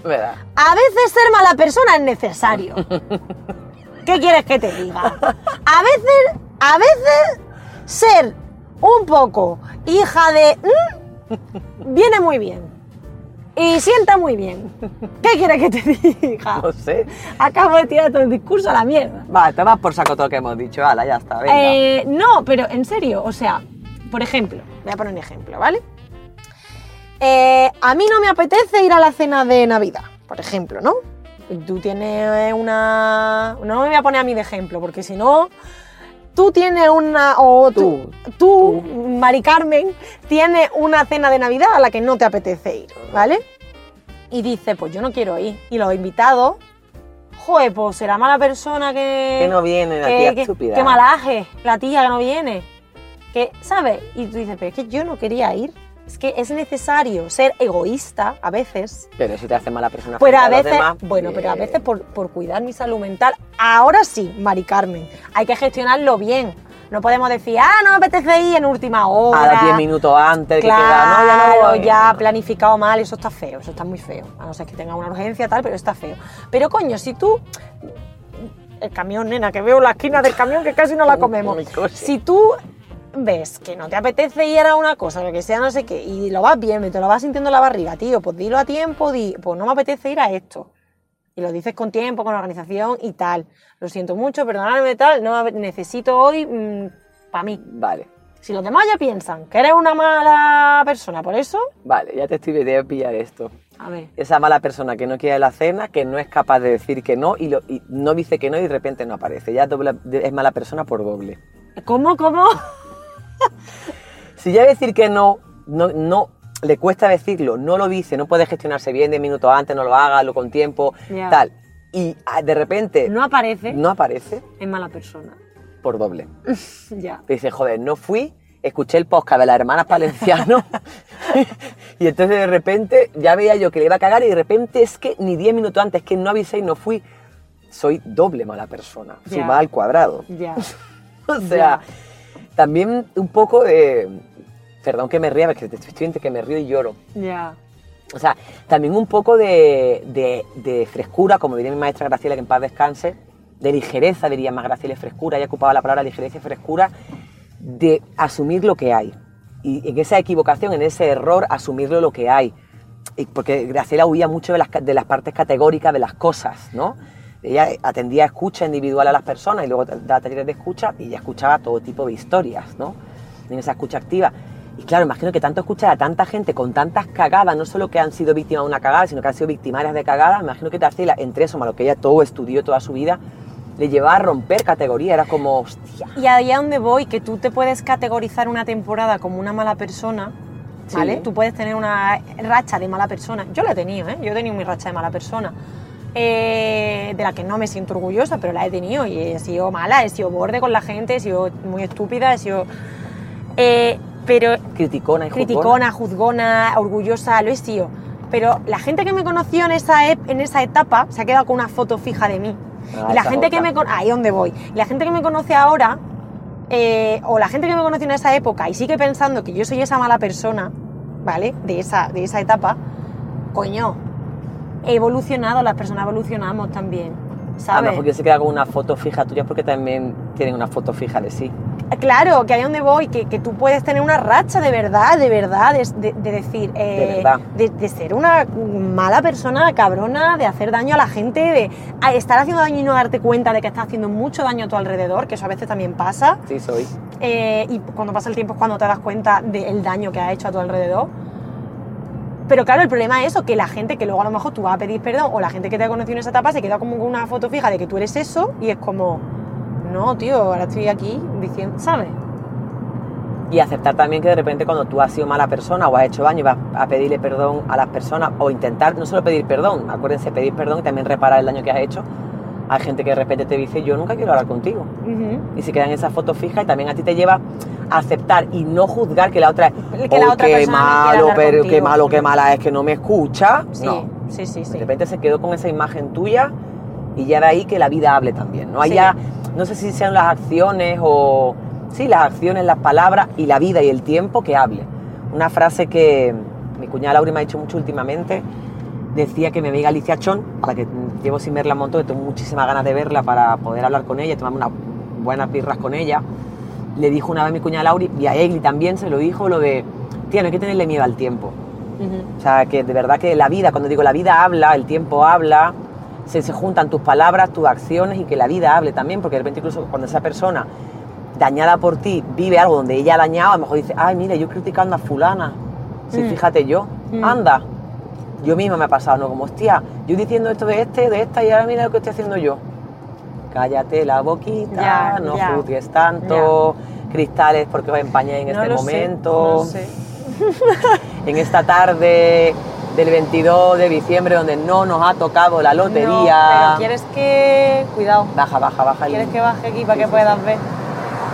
¿Verdad? A veces ser mala persona es necesario. (laughs) ¿Qué quieres que te diga? A veces, a veces ser un poco hija de "Mm", (laughs) viene muy bien. Y sienta muy bien. ¿Qué quieres que te diga? No sé. Acabo de tirar todo el discurso a la mierda. Va, te vas por saco todo lo que hemos dicho. Hala, ya está, venga. Eh, no, pero en serio, o sea, por ejemplo, voy a poner un ejemplo, ¿vale? Eh, a mí no me apetece ir a la cena de Navidad, por ejemplo, ¿no? Tú tienes una... No me voy a poner a mí de ejemplo, porque si no... Tú tienes una... O tú, tú, Mari Carmen, tienes una cena de Navidad a la que no te apetece ir, ¿vale? Y dice, pues yo no quiero ir. Y los invitados... Joder, pues será mala persona que... que no viene la que- tía que- estúpida. Qué malaje, la tía que no viene. Que, ¿sabes? Y tú dices, pero es que yo no quería ir. Es que es necesario ser egoísta a veces. Pero si te hace mala persona Pero a veces, demás, bueno, pero a veces por, por cuidar mi salud mental. Ahora sí, Mari Carmen, hay que gestionarlo bien. No podemos decir, ah, no me apetece ir en última hora. A los 10 minutos antes que Claro, queda, no, ya no voy. ya planificado mal, eso está feo, eso está muy feo. A no ser que tenga una urgencia tal, pero está feo. Pero coño, si tú. El camión, nena, que veo la esquina del camión que casi no la comemos. Si tú ves que no te apetece ir a una cosa, lo que sea, no sé qué, y lo vas viendo y te lo vas sintiendo en la barriga, tío, pues dilo a tiempo, di, pues no me apetece ir a esto. Y lo dices con tiempo, con organización y tal. Lo siento mucho, perdonadme tal, no necesito hoy para mí. Vale, Si los demás ya piensan que eres una mala persona por eso, vale, ya te estoy de pillar esto. a ver. Esa mala persona que no quiere la cena, que no es capaz de decir que no y, lo- y no dice que no y de repente no aparece. Ya doble- es mala persona por doble. ¿Cómo, cómo? (laughs) Si ya decir que no, no, no le cuesta decirlo, no lo dice, no puede gestionarse bien de minutos antes, no lo haga, lo con tiempo, tal. Y ah, de repente No aparece, no aparece es mala persona. por doble. (laughs) Ya. Te dice, joder, no fui, escuché el podcast de las hermanas Palenciano (laughs) (laughs) y entonces de repente ya veía yo que le iba a cagar y de repente es que ni 10 minutos antes, que no avisé y no fui, soy doble mala persona, Ya. suma al cuadrado. Ya. O sea, también un poco de... Perdón que me ría, porque estoy viendo que me río y lloro. Ya. O sea, también un poco de, de- de frescura, como diría mi maestra Graciela, que en paz descanse, de ligereza, diría más Graciela frescura, ella ocupaba la palabra ligereza y frescura, de asumir lo que hay. Y en esa equivocación, en ese error, asumirlo lo que hay. Y porque Graciela huía mucho de las, de las partes categóricas de las cosas, ¿no? Ella atendía escucha individual a las personas y luego daba talleres de escucha y ella escuchaba todo tipo de historias, ¿no? En esa escucha activa. Y claro, imagino que tanto escuchar a tanta gente con tantas cagadas, no solo que han sido víctimas de una cagada, sino que han sido victimarias de cagadas, imagino que Graciela, entre eso, más lo que ella todo estudió toda su vida, le llevaba a romper categoría, era como, hostia, Y ahí a donde voy, que tú te puedes categorizar una temporada como una mala persona, ¿vale? Sí. Tú puedes tener una racha de mala persona. Yo la he tenido, ¿eh? Yo he tenido mi racha de mala persona. Eh, de la que no me siento orgullosa, pero la he tenido y he sido mala, he sido borde con la gente, he sido muy estúpida, he sido... eh, pero criticona y criticona, juzgona, orgullosa, lo he sido. Pero la gente que me conoció en esa, en esa etapa se ha quedado con una foto fija de mí. Ah, y la gente otra. que me ahí donde voy. Y la gente que me conoce ahora, eh, o la gente que me conoció en esa época y sigue pensando que yo soy esa mala persona, ¿vale? De esa, de esa etapa, coño, evolucionado, las personas evolucionamos también, A lo ¿sabes? mejor que se queda con una foto fija tuya porque también tienen una foto fija de sí. Claro, que ahí donde voy, que, que tú puedes tener una racha de verdad, de verdad, de, de- de decir, eh, verdad. de, de ser una mala persona, cabrona, de hacer daño a la gente, de estar haciendo daño y no darte cuenta de que estás haciendo mucho daño a tu alrededor, que eso a veces también pasa. Sí, soy. Eh, y cuando pasa el tiempo es cuando te das cuenta del daño que ha hecho a tu alrededor. Pero claro, el problema es eso, que la gente que luego a lo mejor tú vas a pedir perdón o la gente que te ha conocido en esa etapa se queda como con una foto fija de que tú eres eso y es como, no, tío, ahora estoy aquí diciendo, ¿sabes? Y aceptar también que de repente cuando tú has sido mala persona o has hecho daño, vas a pedirle perdón a las personas o intentar no solo pedir perdón, acuérdense, pedir perdón y también reparar el daño que has hecho. Hay gente que de repente te dice, yo nunca quiero hablar contigo. Y se quedan en esa foto fija y también a ti te lleva a aceptar y no juzgar que la otra Que la "Oh, otra qué malo, pero qué contigo". malo, qué mala es que no me escucha. Sí, No, sí, sí, sí. de repente se quedó con esa imagen tuya y ya de ahí que la vida hable también. No hay Sí. no sé si sean las acciones o sí, las acciones, las palabras y la vida y el tiempo que hable. Una frase que mi cuñada Laura me ha dicho mucho últimamente. Decía que mi amiga Alicia Chon, a la que llevo sin verla un montón, que tengo muchísimas ganas de verla para poder hablar con ella, tomarme unas buenas birras con ella, le dijo una vez mi cuñada Laura, y a Egli también se lo dijo, lo de, tía, no hay que tenerle miedo al tiempo. O sea, que de verdad que la vida, cuando digo la vida habla, el tiempo habla, se, se juntan tus palabras, tus acciones y que la vida hable también, porque de repente incluso cuando esa persona dañada por ti vive algo donde ella ha dañado, a lo mejor dice, ay, mira, yo criticando a fulana, sí, Mm. fíjate yo, Mm. anda. Yo misma me ha pasado, ¿no? Como, hostia, yo diciendo esto de este, de esta, y ahora mira lo que estoy haciendo yo. Cállate la boquita, Ya, no ya, juzgues tanto, cristales porque os empañáis en No este sé, momento no lo sé. (laughs) en esta tarde del 22 de diciembre donde no nos ha tocado la No, lotería. pero quieres que... Cuidado. Baja, baja, baja. ¿Quieres que baje aquí para Sí, que sí, puedas sí. ver?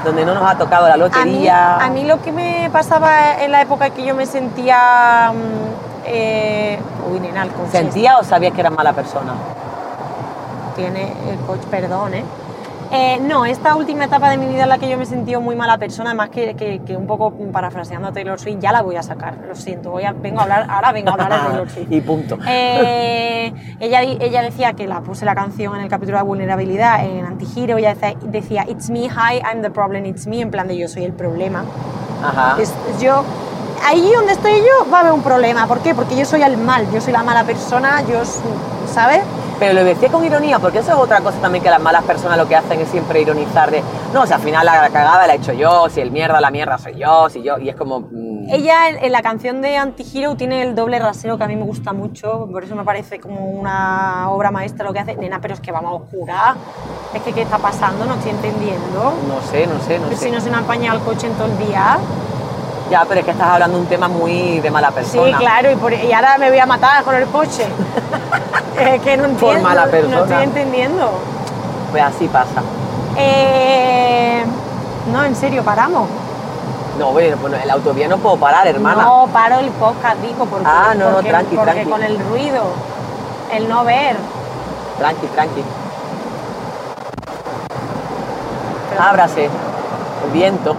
Donde no nos ha tocado la A mí, lotería. a mí lo que me pasaba en la época que yo me sentía... mm, eh, uy, nena, el coche ¿Sentía o sabías que eras mala persona? tiene el coche, perdón, ¿eh? Eh, no, esta última etapa de mi vida en la que yo me he sentido muy mala persona, además que, que- que un poco parafraseando a Taylor Swift, ya la voy a sacar, lo siento, voy a, vengo a hablar, ahora vengo a hablar de Taylor Swift. (laughs) y punto. Eh, ella, ella decía que la puse la canción en el capítulo de vulnerabilidad en Antigiro, ella decía, decía It's me, hi, I'm the problem, it's me, en plan de yo soy el problema. Ajá. Es- yo, ahí donde estoy yo va a haber un problema, ¿por qué? Porque yo soy el mal, yo soy la mala persona, yo, ¿sabes? Pero lo decía con ironía, porque eso es otra cosa también que las malas personas lo que hacen es siempre ironizar de, no, si al final la cagada la he hecho yo, si el mierda la mierda soy yo, si yo, y es como... mm, Ella en, en la canción de Antihero tiene el doble rasero que a mí me gusta mucho, por eso me parece como una obra maestra lo que hace. Nena, pero es que vamos a oscura. Es que, ¿qué está pasando? No estoy entendiendo. no sé, no sé, no Pero sé. si no se me ha empañado el coche en todo el día. Ya, pero es que estás hablando de un tema muy de mala Sí, persona. claro, y, por- y ahora me voy a matar con el coche. (laughs) es que no entiendo. mala no- persona. No estoy entendiendo. Pues así pasa. Eh, no, en serio, paramos. No, bueno, pues en la autovía no puedo parar, hermana. No, paro el podcast, digo, porque, Ah, no, no, tranqui, porque tranqui. con el ruido, el no ver. Tranqui, tranqui. Ábrase. El viento.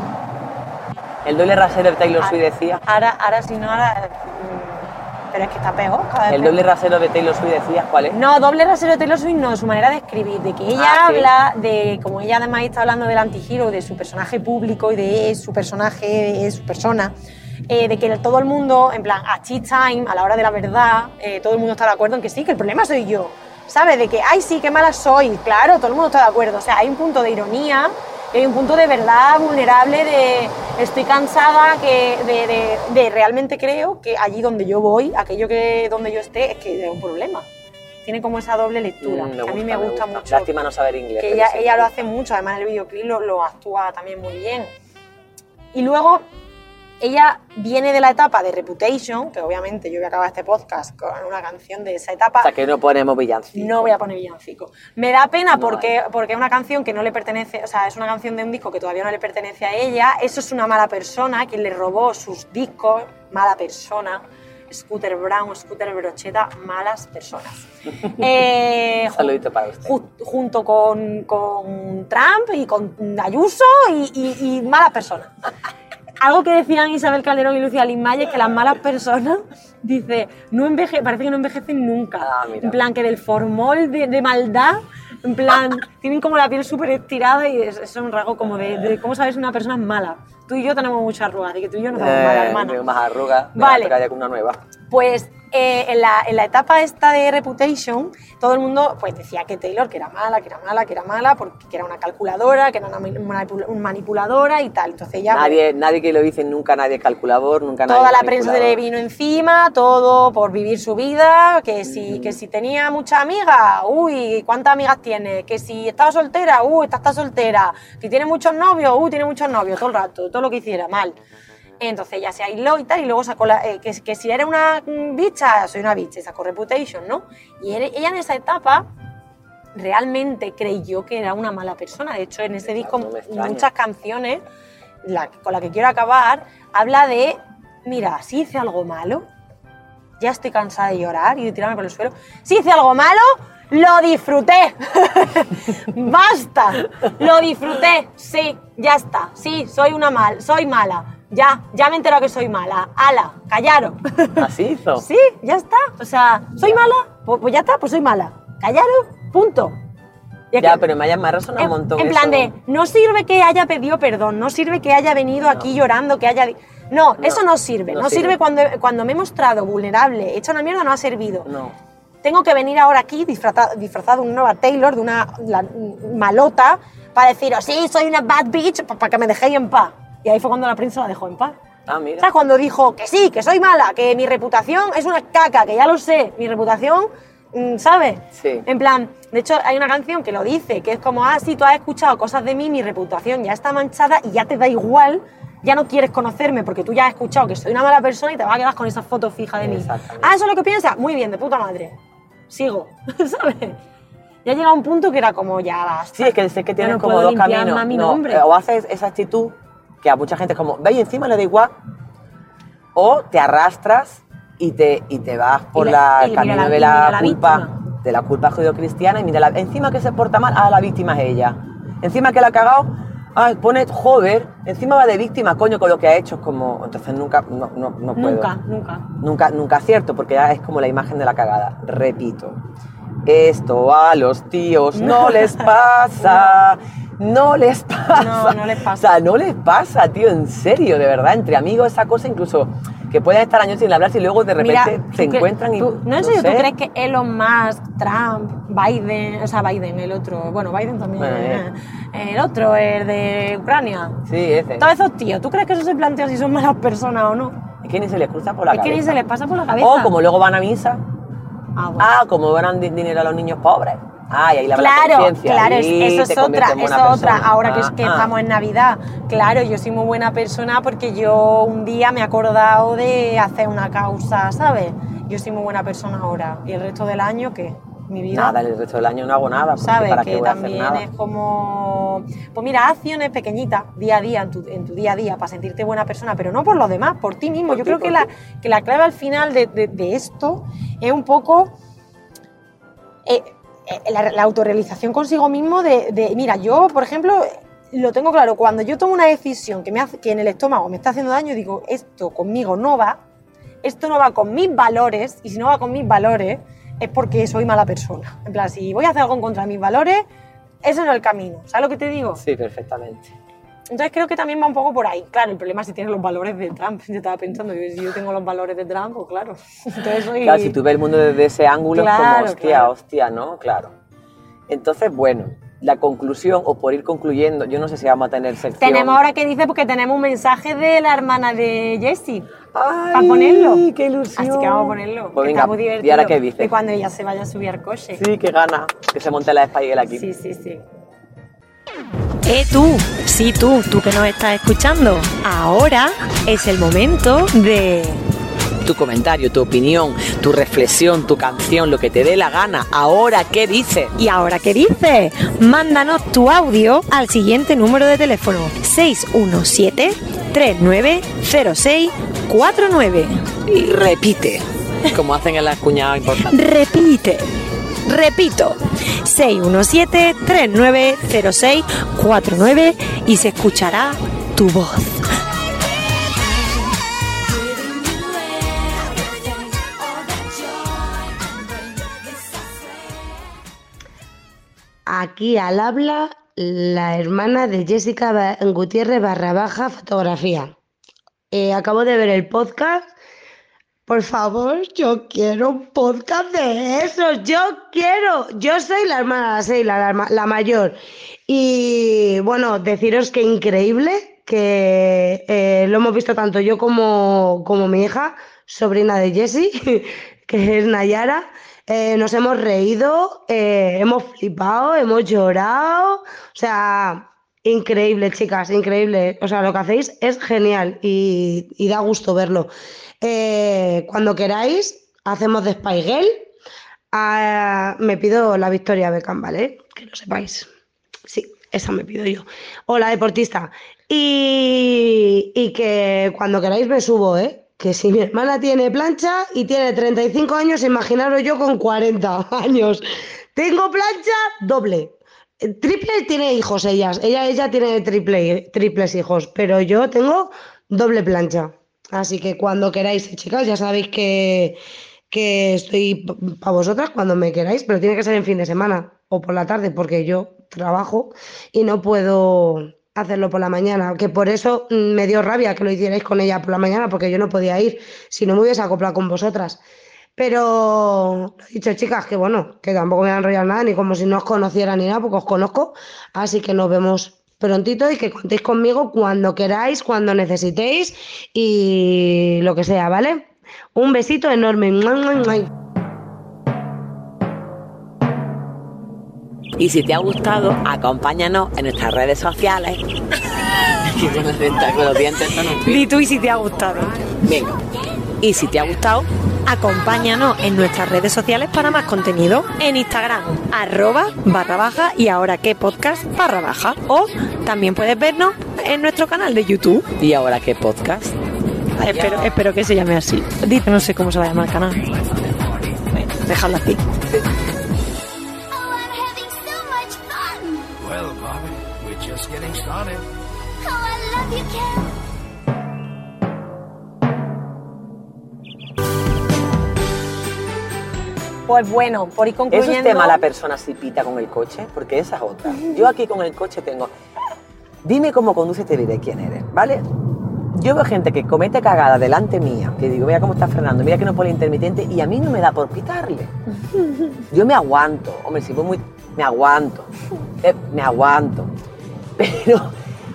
El doble rasero de Taylor Swift decía. Ahora, ahora si no, ahora. mm, Pero es que está peor. cada vez El peor. doble rasero de Taylor Swift decías, ¿cuál es? No, doble rasero de Taylor Swift no, su manera de escribir, de que ella Ah, sí. habla de, como ella además está hablando del antigiro, de su personaje público y de su personaje, de su persona, eh, de que todo el mundo, en plan, a tea time, a la hora de la verdad, eh, todo el mundo está de acuerdo en que sí, que el problema soy yo, ¿sabes? De que, ay, sí, qué mala soy, claro, todo el mundo está de acuerdo, o sea, hay un punto de ironía, hay un punto de verdad vulnerable de estoy cansada que de, de- de realmente creo que allí donde yo voy aquello que donde yo esté es que es un problema tiene como esa doble lectura, Mm, que a mí me gusta, mucho. Lástima no saber inglés. que ella, sí. ella lo hace mucho, además el videoclip lo, lo actúa también muy bien. Y luego ella viene de la etapa de Reputation, que obviamente yo voy a acabar este podcast con una canción de esa etapa. O sea, que no ponemos villancico. No voy a poner villancico. Me da pena No porque, porque es una canción que no le pertenece, o sea, es una canción de un disco que todavía no le pertenece a ella. Eso es una mala persona, quien le robó sus discos, mala persona. Scooter Brown, Scooter Brocheta, malas personas. (laughs) Eh, Un saludito para usted. ju- junto con, con Trump y con Ayuso y, y, y malas personas. Algo que decían Isabel Calderón y Lucía Limaye es que las malas personas, dice, no enveje, parece que no envejecen nunca. Ah, en plan, que del formol de, de maldad, en plan, (laughs) tienen como la piel súper estirada y es, es un rasgo como de, de cómo sabes una persona es mala. Tú y yo tenemos muchas arrugas, así que tú y yo no somos malas, Eh, hermana. tengo más arrugas. Vale. vale. con una nueva. Pues eh, en, la, en la etapa esta de Reputation, todo el mundo pues decía que Taylor que era mala, que era mala, que era mala, porque que era una calculadora, que era una una manipuladora y tal. Entonces ya... pues, Nadie, nadie que lo dice, nunca nadie es calculador, nunca nadie Toda la prensa se le vino encima, todo por vivir su vida, que si, que si tenía muchas amigas, uy, ¿cuántas amigas tiene? Que si estaba soltera, uy, esta está soltera. Que tiene muchos novios, uy, tiene muchos novios, todo el rato, todo lo que hiciera, mal. Entonces ya se aisló y tal, y luego sacó la, eh, que, que si era una mm, bicha, soy una bicha, sacó Reputation, ¿no? Y ella en esa etapa realmente creyó que era una mala persona. De hecho, en ese disco, muchas canciones, la, con la que quiero acabar, habla de, mira, si hice algo malo, ya estoy cansada de llorar y de tirarme por el suelo. Si hice algo malo, lo disfruté. (laughs) Basta, lo disfruté. Sí, ya está. Sí, soy una mal, soy mala. Ya, ya me he enterado que soy mala. Ala, callaros. (laughs) Así hizo. Sí, ya está. O sea, ¿soy mala? Pues, pues ya está, pues soy mala. Callaros, punto. Y Ya, que- pero me, ha en, un montón en plan eso. de, no sirve que haya pedido perdón, no sirve que haya venido aquí llorando, que haya... di- No, eso no sirve. No, no sirve, sirve. cuando, cuando me he mostrado vulnerable, hecha una mierda, no ha servido. No. Tengo que venir ahora aquí disfrazado, disfrazado de una nueva Taylor, de una la- malota, para deciros, sí, soy una bad bitch, para que me dejéis en paz. Y ahí fue cuando la prensa la dejó en paz. Ah, mira. ¿Sabes? Cuando dijo que sí, que soy mala, que mi reputación es una caca, que ya lo sé, mi reputación, mm, ¿sabes? Sí. En plan, de hecho hay una canción que lo dice, que es como, ah, sí, tú has escuchado cosas de mí, mi reputación ya está manchada y ya te da igual, ya no quieres conocerme porque tú ya has escuchado que soy una mala persona y te vas a quedar con esa foto fija de mí. Ah, eso es lo que piensas, muy bien, de puta madre. Sigo, (laughs) ¿sabes? Ya llega un punto que era como, ya basta. Sí, es que sé que tienes no como dos caminos. No, eh, o haces esa actitud que a mucha gente es como, ve y encima le da igual. O te arrastras y te, y te vas por Y la, el camino la- de la, culpa, víctima. de la culpa judio-cristiana y mira la, encima que se porta mal, ah, la víctima es ella. Encima que la ha cagado, ah, pone, joder, encima va de víctima, coño, con lo que ha hecho, es como, entonces nunca, no, no, no puedo. Nunca, nunca. Nunca, nunca acierto, porque ya es como la imagen de la cagada. Repito, esto a los tíos no les pasa. No (laughs) les pasa. No, no les pasa. O sea, no les pasa, tío, en serio, de verdad. Entre amigos, esa cosa incluso que pueden estar años sin hablar y luego de repente Mira, se ¿tú cre- encuentran y. tú- no en serio, sé. ¿tú crees que Elon Musk, Trump, Biden, o sea, Biden, el otro, bueno, Biden también, Bueno, eh, el otro, el de Ucrania, Sí, ese. todos esos tíos, ¿tú crees que eso se plantea si son malas personas o no? Es que ni se les cruza por la es que cabeza. ni se les pasa por la cabeza. O como luego van a misa. Ah, bueno. Ah, como di- dinero a los niños pobres. Ah, y ahí la Claro, claro, y eso es otra, eso es otra. persona. Ahora que, es que ah. estamos en Navidad, claro, yo soy muy buena persona porque yo un día me he acordado de hacer una causa, ¿sabes? Yo soy muy buena persona ahora. ¿Y el resto del año qué? Mi vida. Nada, el resto del año no hago nada. ¿Sabes? ¿Para qué Que voy a hacer también nada? es como. Pues mira, acciones pequeñitas, día a día, en tu, en tu día a día, para sentirte buena persona, pero no por los demás, por ti mismo. Por Yo creo que la, que la clave al final de, de- de esto es un poco. eh, eh, la, la autorrealización consigo mismo de, de- Mira, yo, por ejemplo, lo tengo claro, cuando yo tomo una decisión que, me hace, que en el estómago me está haciendo daño, digo, esto conmigo no va, esto no va con mis valores, y si no va con mis valores, es porque soy mala persona. En plan, si voy a hacer algo en contra de mis valores, ese no es el camino. ¿Sabes lo que te digo? Sí, perfectamente. Entonces creo que también va un poco por ahí. Claro, el problema es si tienes los valores de Trump. Yo estaba pensando, yo, si yo tengo los valores de Trump, pues claro. (laughs) Entonces soy... Claro, si tú ves el mundo desde ese ángulo, es Claro, como, hostia, claro. hostia, ¿no? Claro. Entonces, bueno, la conclusión, o por ir concluyendo, yo no sé si vamos a tener sección. Tenemos ahora que dice porque tenemos un mensaje de la hermana de Jessie. ¡Ay, para ponerlo. qué ilusión! Así que vamos a ponerlo. Pues que venga, está muy ¿y divertido. ahora qué dice? De cuando ella se vaya a subir al coche. Sí, qué gana que se monte la Spiegel aquí. sí, sí. sí. Eh, tú, sí, tú, tú que nos estás escuchando. Ahora es el momento de. Tu comentario, tu opinión, tu reflexión, tu canción, lo que te dé la gana. Ahora, ¿qué dices? ¿Y ahora qué dices? Mándanos tu audio al siguiente número de teléfono: 617-390649. Y repite, como hacen en las cuñadas importantes. Repite. Repito, 617-390649 y se escuchará tu voz. Aquí al habla la hermana de Jessica Gutiérrez barra baja fotografía. Eh, acabo de ver el podcast. Por favor, yo quiero un podcast de esos. Yo quiero. Yo soy la hermana Seila, la, la mayor. Y bueno, deciros que increíble, que eh, lo hemos visto tanto yo como, como mi hija, sobrina de Jessie, (laughs) que es Nayara. Eh, nos hemos reído, eh, hemos flipado, hemos llorado. O sea, increíble, chicas, increíble. O sea, lo que hacéis es genial y, y da gusto verlo. Eh, cuando queráis, hacemos de Spy Girl. Ah, me pido la Victoria Beckham, ¿vale? Que lo sepáis. Sí, esa me pido yo. O la deportista. Y, y que cuando queráis me subo, ¿eh? Que si mi hermana tiene plancha y tiene 35 años, imaginaros yo con 40 años. Tengo plancha doble. Triple tiene hijos ellas. Ella, ella tiene triple, triples hijos, pero yo tengo doble plancha. Así que cuando queráis, chicas, ya sabéis que, que estoy para vosotras cuando me queráis, pero tiene que ser en fin de semana o por la tarde, porque yo trabajo y no puedo hacerlo por la mañana. Que por eso mm, me dio rabia que lo hicierais con ella por la mañana, porque yo no podía ir si no me hubiese acoplado con vosotras. Pero he dicho, chicas, que bueno, que tampoco me voy a enrollar nada, ni como si no os conociera ni nada, porque os conozco. Así que nos vemos prontito y que contéis conmigo cuando queráis, cuando necesitéis y lo que sea, ¿vale? Un besito enorme. Y si te ha gustado, acompáñanos en nuestras redes sociales. (laughs) Di tú y si te ha gustado. Venga. Y si te ha gustado, Acompáñanos en nuestras redes sociales para más contenido. En Instagram, arroba barra baja y ahora qué podcast barra baja. O también puedes vernos en nuestro canal de YouTube. ¿y ahora qué podcast? Espero, espero que se llame así. Dite, no sé cómo se va a llamar el canal. Bueno, Déjalo así. Pues bueno, por ir ¿Es concluyendo. usted mala persona si pita con el coche? Porque esa es otra. Yo aquí con el coche tengo... Dime cómo conduces, te diré quién eres, ¿vale? Yo veo gente que comete cagada delante mía, que digo, mira cómo está frenando, mira que no pone intermitente, y a mí no me da por pitarle. (laughs) Yo me aguanto, hombre, si voy muy... me aguanto, eh, me aguanto. Pero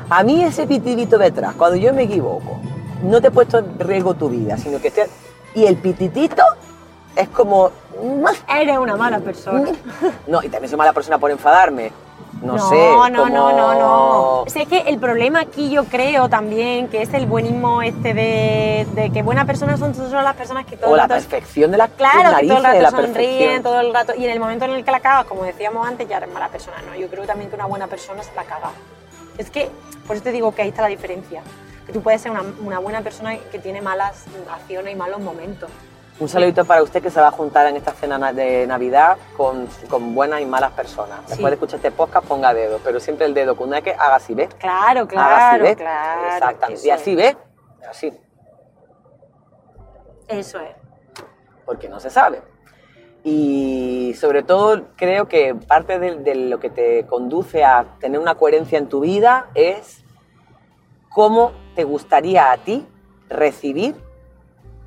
a mí ese pitidito detrás, cuando yo me equivoco, no te he puesto en riesgo tu vida, sino que esté... Y el pititito es como... Eres una mala persona. (laughs) No, y también soy mala persona por enfadarme. No, sé. No, no, no, no, no. Sé que el problema aquí yo creo también que es el buenismo este de, de que buenas personas son solo las personas que todo O el la rato... perfección de la Claro, que todo el la rato sonríen, todo el rato... Y en el momento en el que la cagas, como decíamos antes, ya eres mala persona, ¿no? Yo creo también que una buena persona se la caga. Es que, por eso te digo que ahí está la diferencia. Que tú puedes ser una, una buena persona que tiene malas acciones y malos momentos. Un saludito para usted que se va a juntar en esta cena na- de Navidad con, con buenas y malas personas. Después Sí. de escuchar este podcast, ponga dedo, pero siempre el dedo, con una que haga así, ¿ves? Claro, haga así, claro, ¿ves? claro. Exactamente. Y así, es. ¿ves? Así, Eso es. porque no se sabe. Y sobre todo creo que parte de, de lo que te conduce a tener una coherencia en tu vida es cómo te gustaría a ti recibir,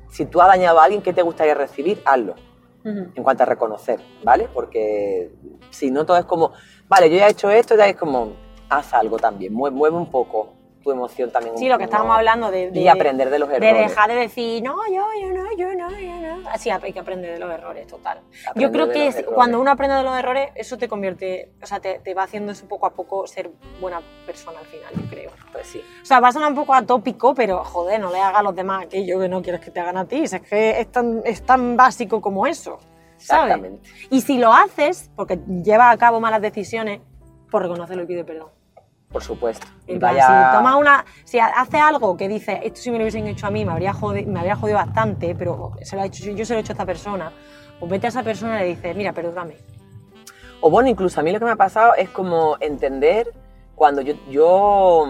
si tú has dañado a alguien, ¿qué te gustaría recibir? Hazlo. En cuanto a reconocer, ¿vale? Porque si no todo es como, vale, yo ya he hecho esto, ya es como, haz algo también, mueve, mueve un poco tu emoción también. Sí, lo que estábamos ¿no? hablando de, de- Y aprender de los De errores. dejar de decir, no, yo, yo no, yo no, yo no. Así hay que aprender de los errores, total. Aprender yo creo de que es- cuando uno aprende de los errores, eso te convierte, o sea, te, te va haciendo eso poco a poco ser buena persona al final, yo creo. Pues sí. O sea, va a sonar un poco atópico, pero joder, no le hagas a los demás aquello que no quieres que te hagan a ti. Es que es tan, es tan básico como eso. ¿sabes? Exactamente. Y si lo haces, porque llevas a cabo malas decisiones, pues reconócelo y pide perdón. Por supuesto. En plan, vaya... si tomas una, si hace algo que dice, esto si me lo hubiesen hecho a mí, me habría jodido, me habría jodido bastante, pero se lo ha hecho, yo se lo he hecho a esta persona, pues vete a esa persona y le dices, mira, perdóname. O bueno, incluso a mí lo que me ha pasado es como entender cuando yo, yo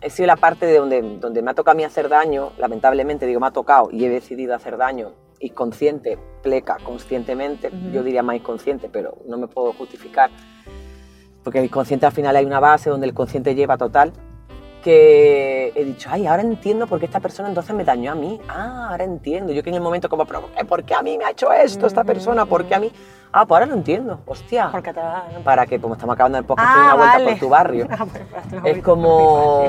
he sido la parte de donde, donde me ha tocado a mí hacer daño, lamentablemente digo me ha tocado y he decidido hacer daño, inconsciente, pleca, conscientemente, Ujú. yo diría más inconsciente, pero no me puedo justificar. Porque el consciente al final hay una base donde el consciente lleva total, que he dicho, ay, ahora entiendo por qué esta persona entonces me dañó a mí. Ah, ahora entiendo. Yo que en el momento como, pero ¿eh, ¿por qué a mí me ha hecho esto esta persona? ¿Por qué a mí? Ah, pues ahora lo entiendo. Hostia. Porque te va- Para que, como estamos acabando el podcast, Ah, te una vuelta vale. por tu barrio. (laughs) Ah, pues, pues, Es como,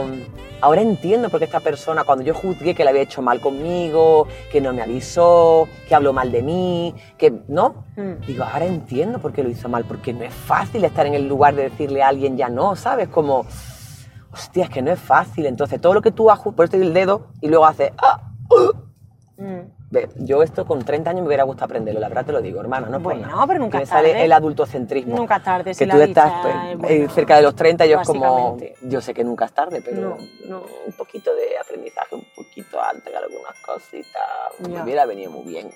ahora entiendo por qué esta persona, cuando yo juzgué que le había hecho mal conmigo, que no me avisó, que habló mal de mí, que no, Mm. digo, ahora entiendo por qué lo hizo mal, porque no es fácil estar en el lugar de decirle a alguien ya no, ¿sabes? Como, hostia, es que no es fácil. Entonces, todo lo que tú haces, por el dedo y luego haces, ah, Mm. Yo esto con 30 años me hubiera gustado aprenderlo, la verdad te lo digo, hermana, no es por Bueno, nada. pero nunca Que me es sale tarde. el adultocentrismo. Nunca es tarde, si Que la tú estás dicha pues, es eh, buena. cerca de los 30 y yo es como, yo sé que nunca es tarde, pero No, no. un poquito de aprendizaje, un poquito antes algunas cositas, me Ya. hubiera venido muy bien.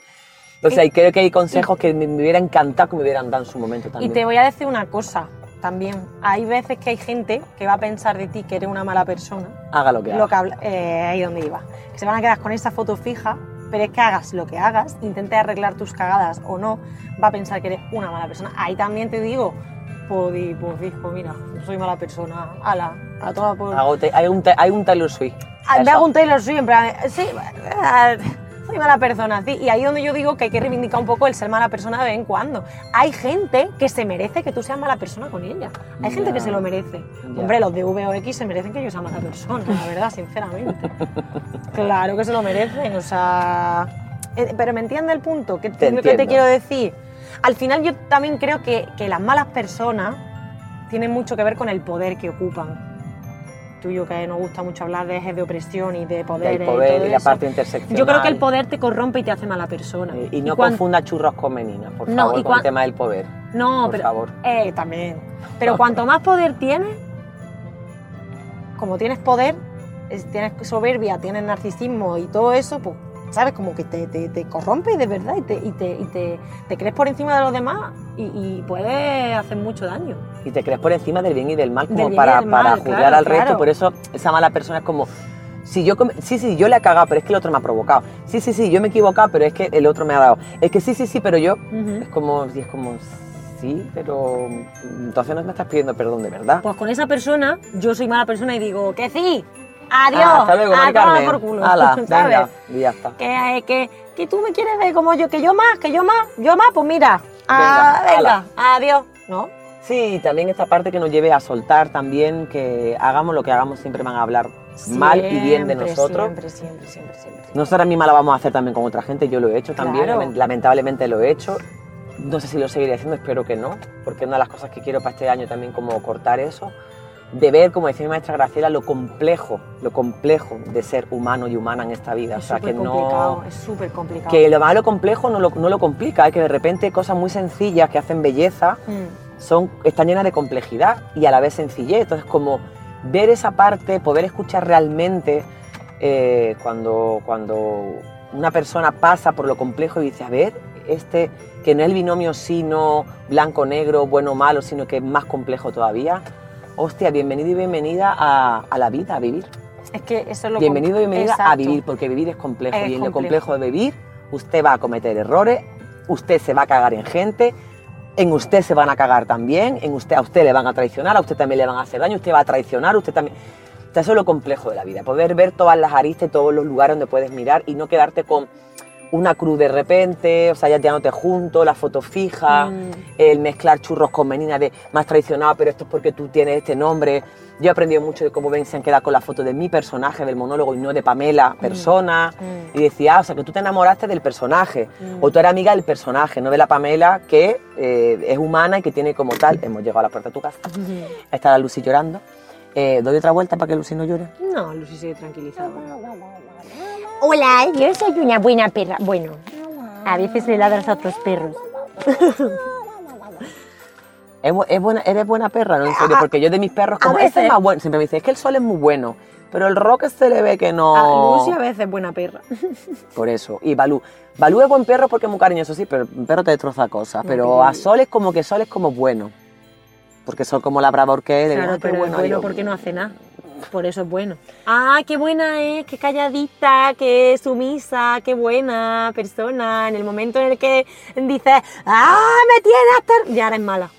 O sea, y creo que hay consejos que me, me hubiera encantado que me hubieran dado en su momento Y también. te voy a decir una cosa también. Hay veces que hay gente que va a pensar de ti que eres una mala persona. Haga lo que haga. Lo que habla- eh, ahí donde iba. Que se van a quedar con esa foto fija, pero es que hagas lo que hagas, intentes arreglar tus cagadas o no, va a pensar que eres una mala persona. Ahí también te digo, pues, di- pues, mira, soy mala persona, ala, a toda por... Hago te- hay, un, hay un Taylor Swift. Ah, Me hago un Taylor Swift, en plan, sí, ah, soy mala persona, sí. Y ahí donde yo digo que hay que reivindicar un poco el ser mala persona de vez en cuando. Hay gente que se merece que tú seas mala persona con ella. Hay gente que se lo merece. Hombre, los de VOX se merecen que yo sea mala persona, la verdad, sinceramente. (laughs) claro que se lo merecen, o sea... eh, Pero me entiende el punto, que, Te que te quiero decir. Al final yo también creo que, que las malas personas tienen mucho que ver con el poder que ocupan. Tú y yo que nos gusta mucho hablar de ejes de opresión y de poder, Del poder todo y la eso. parte interseccional. Yo creo que el poder te corrompe y te hace mala persona. Eh, Y no cuan- confunda churros con meninas, por No, favor, y con cuan- el tema del poder. No, por pero favor. eh, también. Pero cuanto más poder tienes, como tienes poder, es- tienes soberbia, tienes narcisismo y todo eso, pues, ¿sabes? Como que te, te, te corrompe de verdad y, te, y, te, y te, te crees por encima de los demás y, y puedes hacer mucho daño. Y te crees por encima del bien y del mal, como Del para, mal, para juzgar claro, al resto. Por eso esa mala persona es como, si yo, sí, sí, yo le he cagado, pero es que el otro me ha provocado. Sí, sí, sí, yo me he equivocado, pero es que el otro me ha dado. Es que sí, sí, sí, pero yo, es como, es como, sí, pero entonces no me estás pidiendo perdón de verdad. Pues con esa persona, yo soy mala persona y digo que sí, adiós, Ah, hasta luego, Mari Carmen. por culo, (laughs) ¿sabes? venga, y ya está. Que, que, que tú me quieres ver como yo, que yo más, que yo más, yo más, pues mira, ah, Venga, adiós, ¿no? Sí, también esta parte que nos lleve a soltar también, que hagamos lo que hagamos, siempre van a hablar mal y bien de nosotros. Siempre, siempre, siempre, siempre. Nosotras mismas la vamos a hacer también con otra gente, yo lo he hecho también, Claro. lamentablemente lo he hecho. No sé si lo seguiré haciendo, espero que no, porque una de las cosas que quiero para este año también como cortar eso, de ver, como decía mi maestra Graciela, lo complejo, lo complejo de ser humano y humana en esta vida. Es o sea, que no... es súper complicado. Que lo malo complejo no lo, no lo complica, es que de repente cosas muy sencillas que hacen belleza Mm. son, están llenas de complejidad y a la vez sencillez. Entonces, como ver esa parte, poder escuchar realmente eh, cuando, cuando una persona pasa por lo complejo y dice, a ver, este, que no es el binomio sino blanco-negro, bueno-malo, sino que es más complejo todavía. Hostia, bienvenido y bienvenida a, a la vida, a vivir. Es que eso es lo Bienvenido y bienvenida a vivir, porque vivir es complejo. Es y en lo complejo. complejo de vivir, usted va a cometer errores, usted se va a cagar en gente, en usted se van a cagar también, en usted, a usted le van a traicionar, a usted también le van a hacer daño, usted va a traicionar, usted también. O sea, eso es lo complejo de la vida, poder ver todas las aristas y todos los lugares donde puedes mirar y no quedarte con una cruz de repente, o sea, ya te junto, la foto fija, Mm. el mezclar churros con meninas de más traicionado, pero esto es porque tú tienes este nombre. Yo he aprendido mucho de cómo ven se han quedado con la foto de mi personaje, del monólogo, y no de Pamela, persona. Mm. Y decía, ah, o sea, que tú te enamoraste del personaje, o tú eres amiga del personaje, no de la Pamela, que eh, es humana y que tiene como tal. Hemos llegado a la puerta de tu casa. Está la Lucy llorando. Eh, ¿Doy otra vuelta para que Lucy no llore? No, Lucy sigue tranquilizada. Hola, yo soy una buena perra. Bueno, a veces le ladras a otros perros. (laughs) Es, bu- es buena, eres buena perra, ¿no? En serio, porque yo de mis perros, como es más bueno, siempre me dice, es que el sol es muy bueno, pero el rock se le ve que no... A Lucy a veces es buena perra. (laughs) Por eso. Y Balú. Balú es buen perro porque es muy cariñoso, sí, pero un perro te destroza cosas. Pero a Sol es como que Sol es como bueno. Porque Sol como labrador que es, de Claro, ah, pero es bueno porque no hace nada. Por eso es bueno. Ah, qué buena es, qué calladita, qué sumisa, qué buena persona. En el momento en el que dices, ah, me tienes hasta... Ya eres mala.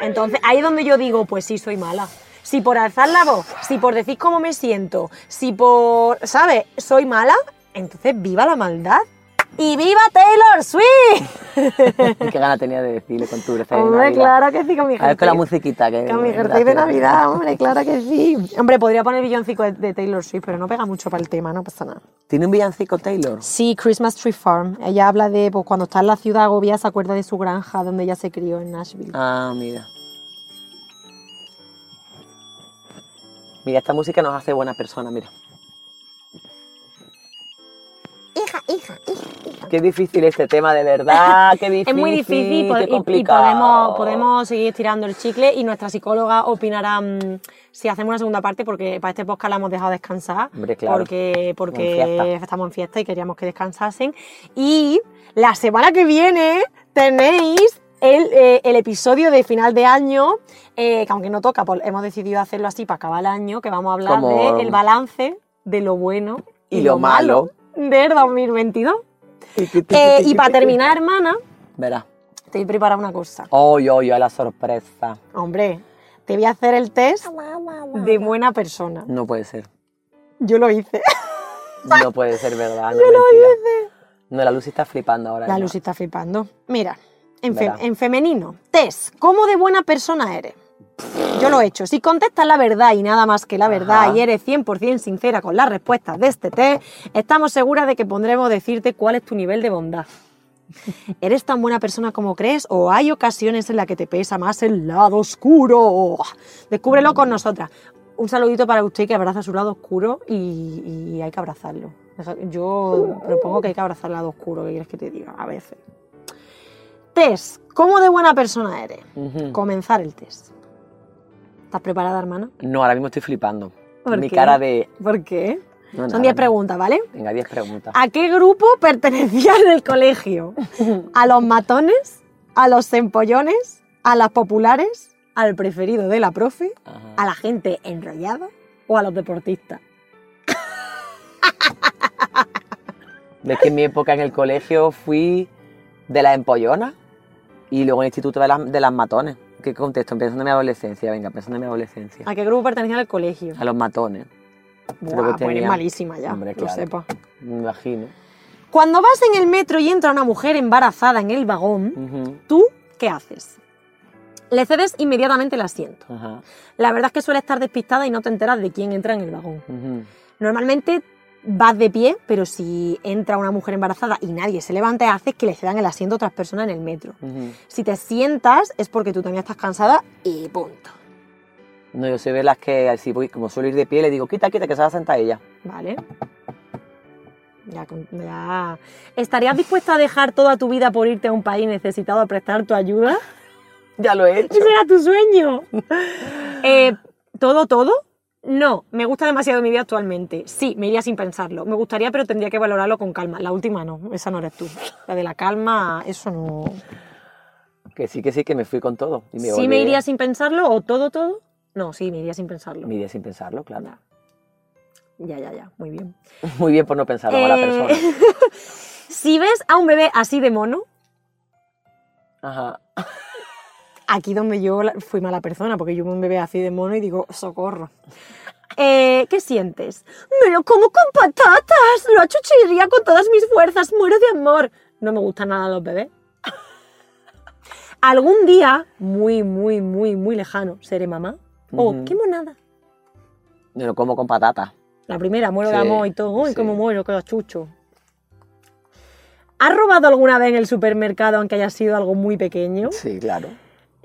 Entonces, ahí es donde yo digo, pues sí, soy mala. Si por alzar la voz, si por decir cómo me siento, si por, ¿sabes? Soy mala, entonces viva la maldad. ¡Y viva Taylor Swift! (laughs) Qué gana tenía de decirle con tu jersey de hombre, claro que sí, con mi A ver con la jersey. musiquita que Con mi jersey de. Navidad, hombre, claro que sí. (laughs) Hombre, podría poner villancico de, de Taylor Swift, pero no pega mucho para el tema, no pasa nada. ¿Tiene un villancico Taylor? Sí, Christmas Tree Farm. Ella habla de pues, cuando está en la ciudad agobiada, se acuerda de su granja donde ella se crió en Nashville. Ah, mira. Mira, esta música nos hace buena persona, mira. Hija, hija, hija. Qué difícil este tema, de verdad, qué difícil. (laughs) Es muy difícil qué y- y, complicado. podemos, podemos seguir estirando el chicle y nuestra psicóloga opinará mm, si hacemos una segunda parte porque para este podcast la hemos dejado descansar Hombre, claro. porque, estamos en fiesta y queríamos que descansasen y la semana que viene tenéis el, eh, el episodio de final de año eh, que aunque no toca pues hemos decidido hacerlo así para acabar el año que vamos a hablar del balance de lo bueno Y lo malo. Del 2022 Eh, y para terminar hermana Verá. te he preparado una cosa. Hoy, hoy, a la sorpresa. Hombre, te voy a hacer el test de buena persona. No puede ser. Yo lo hice. (laughs) No puede ser verdad. No, (laughs) mentira. No, la Lucy está flipando ahora. La. Lucy está flipando. Mira, en, fe- en femenino, test, ¿cómo de buena persona eres? Yo lo he hecho. Si contestas la verdad y nada más que la verdad Ajá. y eres 100% sincera con las respuestas de este test, estamos seguras de que pondremos decirte cuál es tu nivel de bondad. (laughs) ¿Eres tan buena persona como crees o hay ocasiones en las que te pesa más el lado oscuro? Descúbrelo con nosotras. Un saludito para usted que abraza su lado oscuro y, y hay que abrazarlo. Yo propongo que hay que abrazar el lado oscuro, ¿qué quieres que te diga? A veces. Test, ¿cómo de buena persona eres? Comenzar el test. ¿Estás preparada, hermana? No, ahora mismo estoy flipando. ¿Por Mi qué? cara de. ¿Por qué? No, Son nada, 10 no. preguntas, ¿vale? Venga, 10 preguntas. ¿A qué grupo pertenecías en el colegio? ¿A los matones? ¿A los empollones? ¿A las populares? ¿Al preferido de la profe? Ajá. ¿A la gente enrollada? ¿O a los deportistas? (laughs) Ves que en mi época en el colegio fui de las empollonas y luego en el instituto de las, de las matones. ¿Qué contesto? Pensando en mi adolescencia, venga, pensando en mi adolescencia. ¿A qué grupo pertenecías al colegio? A los matones, Buah, que pues malísima ya, Hombre, lo claro. sepa. me imagino. Cuando vas en el metro y entra una mujer embarazada en el vagón, ¿tú qué haces? Le cedes inmediatamente el asiento. La verdad es que suele estar despistada y no te enteras de quién entra en el vagón. Normalmente vas de pie, pero si entra una mujer embarazada y nadie se levanta, haces que le cedan el asiento a otras personas en el metro. Si te sientas es porque tú también estás cansada y punto. No, yo soy de las que así como suelo ir de pie, le digo, quita, quita, que se va a sentar ella. ¿Vale? Ya, ya. ¿Estarías dispuesta a dejar toda tu vida por irte a un país necesitado a prestar tu ayuda? (laughs) Ya lo he hecho. Ese era tu sueño. (laughs) Eh, ¿Todo, todo? No, me gusta demasiado mi vida actualmente. Sí, me iría sin pensarlo. Me gustaría, pero tendría que valorarlo con calma. La última no, esa no eres tú. La de la calma, eso no. Que sí, que sí, que me fui con todo. Y me ¿Sí volví- me iría sin pensarlo o todo, todo? No, sí, me iría sin pensarlo. Me iría sin pensarlo, claro. Ya, ya, ya, muy bien. (laughs) Muy bien por no pensarlo, mala Eh, persona. (laughs) Si ves a un bebé así de mono, Ajá. Aquí donde yo fui mala persona, porque yo un bebé así de mono y digo, socorro. Eh, ¿Qué sientes? Me lo como con patatas, lo achuchiría con todas mis fuerzas, muero de amor. No me gustan nada los bebés. Algún día, muy, muy, muy, muy lejano, seré mamá. Oh, Ujú. qué monada. Yo lo como con patata. La primera, muero de amor y todo. Uy, sí. cómo muero, qué chucho. ¿Has robado alguna vez en el supermercado, aunque haya sido algo muy pequeño? Sí, claro.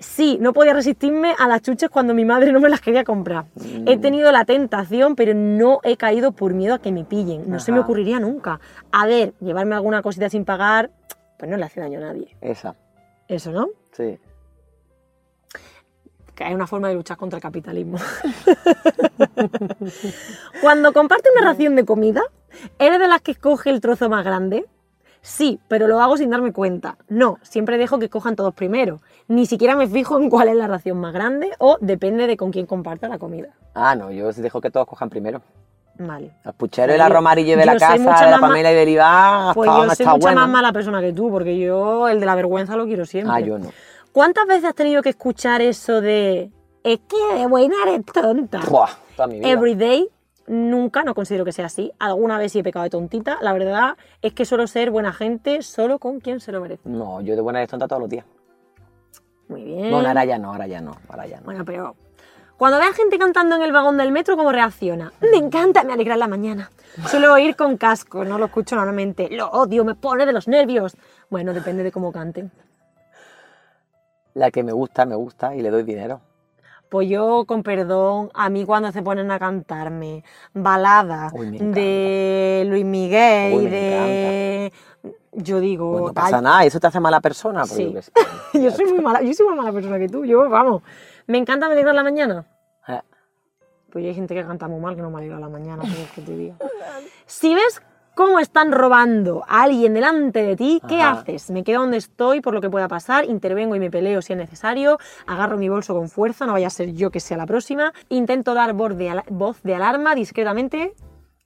Sí, no podía resistirme a las chuches cuando mi madre no me las quería comprar. He Mm. tenido la tentación, pero no he caído por miedo a que me pillen. No se me ocurriría nunca. A ver, llevarme alguna cosita sin pagar, pues no le hace daño a nadie. Esa, Eso, ¿no? sí. Que hay una forma de luchar contra el capitalismo. (laughs) Cuando comparte una ración de comida, ¿eres de las que escoge el trozo más grande? Sí, pero lo hago sin darme cuenta. No, siempre dejo que cojan todos primero. Ni siquiera me fijo en cuál es la ración más grande o depende de con quién comparta la comida. Ah, no, yo dejo que todos cojan primero. Vale. El puchero y Pues la romarille de la casa, la más ma- Pamela Iberibar, Pues yo soy mucha bueno. más mala persona que tú, porque yo el de la vergüenza lo quiero siempre. Ah, yo no. ¿Cuántas veces has tenido que escuchar eso de es que de buena eres tonta? Buah, toda mi vida. Everyday, nunca, no considero que sea así. Alguna vez sí he pecado de tontita. La verdad es que suelo ser buena gente solo con quien se lo merece. No, yo de buena eres tonta todos los días. Muy bien. Bueno, ahora ya no, ahora ya no, ahora ya no. Bueno, pero cuando veas gente cantando en el vagón del metro, ¿cómo reacciona? Me encanta, me alegra la mañana. Suelo ir con casco, no lo escucho normalmente. Lo odio, me pone de los nervios. Bueno, depende de cómo canten. La que me gusta, me gusta y le doy dinero. Pues yo, con perdón, a mí cuando se ponen a cantarme baladas encanta. de Luis Miguel Uy, y de... Yo digo... Pues no "Ay, pasa nada, ¿eso te hace mala persona? Pues Sí. yo (laughs) soy muy mala, yo soy más mala persona que tú, yo, vamos. Me encanta me alegra la mañana. Eh, Pues hay gente que canta muy mal que no me alegra la mañana, ¿qué quieres que te diga? Si ves cómo están robando a alguien delante de ti, ¿qué Ajá. haces? Me quedo donde estoy por lo que pueda pasar, intervengo y me peleo si es necesario, agarro mi bolso con fuerza, no vaya a ser yo que sea la próxima, intento dar voz de, ala- voz de alarma discretamente,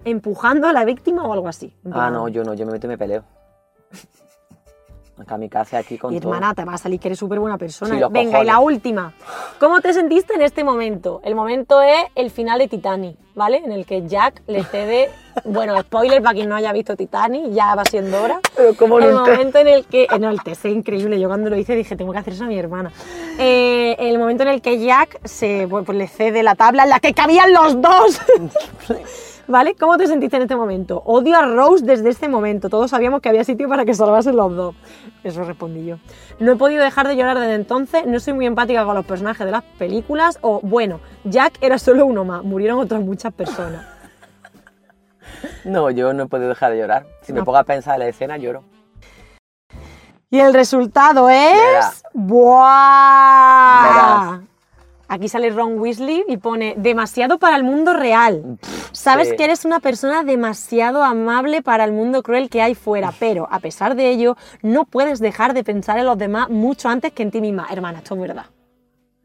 empujando a la víctima o algo así. Ah, no, yo no, yo me meto y me peleo. Kamikaze aquí con Y todo. hermana, te va a salir que eres súper buena persona. Sí, Venga, y la última. ¿Cómo te sentiste en este momento? El momento es el final de Titanic, ¿vale? En el que Jack le cede. Bueno, spoiler para quien no haya visto Titanic, ya va siendo hora. Pero ¿cómo no el momento en el que. eh, No, el test es increíble. Yo cuando lo hice dije, tengo que hacer eso a mi hermana. Eh, el momento en el que Jack se, pues, le cede la tabla en la que cabían los dos. (laughs) ¿Vale? ¿Cómo te sentiste en este momento? Odio a Rose desde este momento. Todos sabíamos que había sitio para que salvasen los dos. Eso respondí yo. No he podido dejar de llorar desde entonces. No soy muy empática con los personajes de las películas. O, bueno, Jack era solo uno más. Murieron otras muchas personas. (laughs) No, yo no puedo dejar de llorar. Si me pongo a pensar en la escena, lloro. Y el resultado es. Verás. ¡Buah! Verás. Aquí sale Ron Weasley y pone demasiado para el mundo real. Sabes sí. que eres una persona demasiado amable para el mundo cruel que hay fuera, pero a pesar de ello, no puedes dejar de pensar en los demás mucho antes que en ti misma. Hermana, esto es verdad.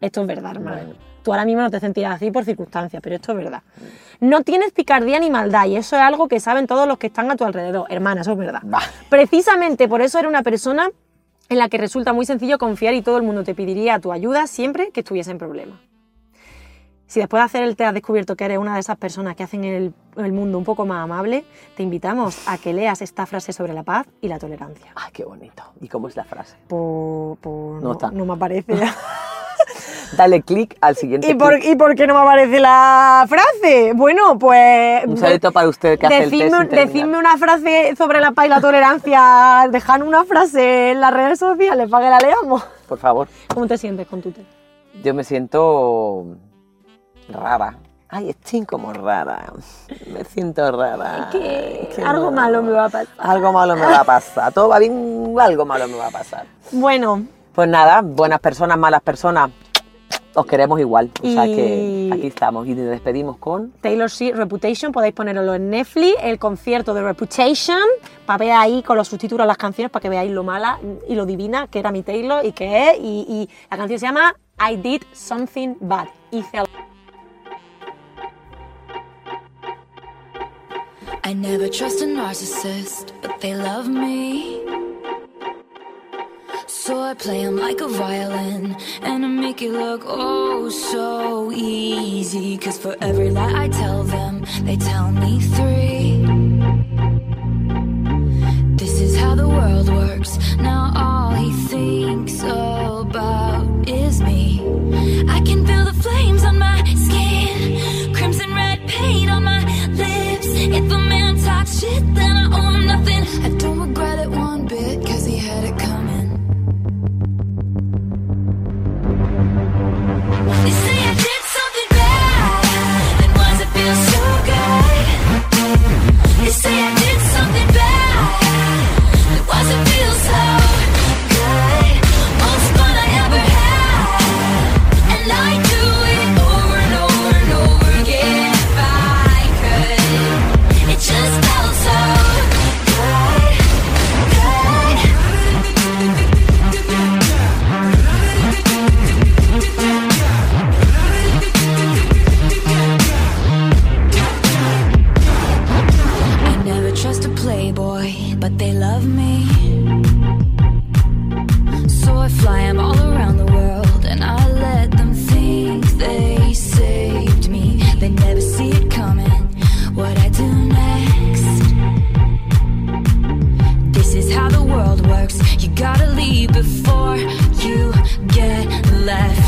Esto es verdad, hermana. Bueno. Tú ahora mismo no te sentirás así por circunstancias, pero esto es verdad. No tienes picardía ni maldad y eso es algo que saben todos los que están a tu alrededor. Hermana, eso es verdad. Bah. Precisamente por eso era una persona en la que resulta muy sencillo confiar y todo el mundo te pediría tu ayuda siempre que estuviese en problemas. Si después de hacer el test has descubierto que eres una de esas personas que hacen el, el mundo un poco más amable, te invitamos a que leas esta frase sobre la paz y la tolerancia. Ay, qué bonito. ¿Y cómo es la frase? Por, por- No no, está. no me aparece. (laughs) Dale clic al siguiente ¿Y por. ¿Y por qué no me aparece la frase? Bueno, pues... Un saludito para usted que hace el test Decidme, decidme una frase sobre la paz y la tolerancia. (laughs) Dejad una frase en las redes sociales para que la leamos. Por favor. ¿Cómo te sientes con tu test? Yo me siento rara. Ay, estoy como rara. Me siento rara. que Qué algo malo me va a pasar. Algo malo me va a pasar. Todo va bien, algo malo me va a pasar. Bueno, Pues nada, buenas personas, malas personas, os queremos igual. O sea que Y- aquí estamos y nos despedimos con... Taylor Swift Reputation, podéis ponerlo en Netflix, el concierto de Reputation, para ver ahí con los subtítulos las canciones, para que veáis lo mala y lo divina que era mi Taylor y que es. Y, y la canción se llama I Did Something Bad. Hice algo I never trust a narcissist, but they love me. So I play play 'em like a violin and I make it look oh so easy. Cause for every lie I tell them, they tell me three. This is how the world works. Now all he thinks about is me. I can feel the flames on my skin, crimson red paint on my lips. If a man talks shit, then I owe him nothing. I don't regret say I love me. So I fly them all around the world and I let them think they saved me. They never see it coming, what I do next. This is how the world works. You gotta leave before you get left.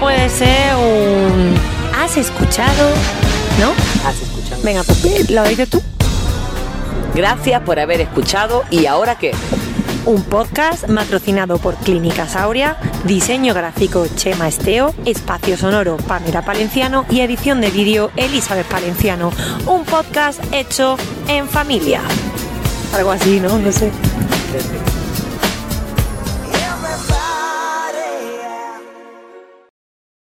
Puede ser un... ¿Has escuchado? ¿No? Has escuchado. Venga, pues lo dices tú. Gracias por haber escuchado y ahora qué. Un podcast patrocinado por Clínicas Aurea, diseño gráfico Chema Esteo, espacio sonoro Pamela Palenciano y edición de vídeo Elizabeth Palenciano. Un podcast hecho en familia. Algo así, ¿no? No sé. Perfecto.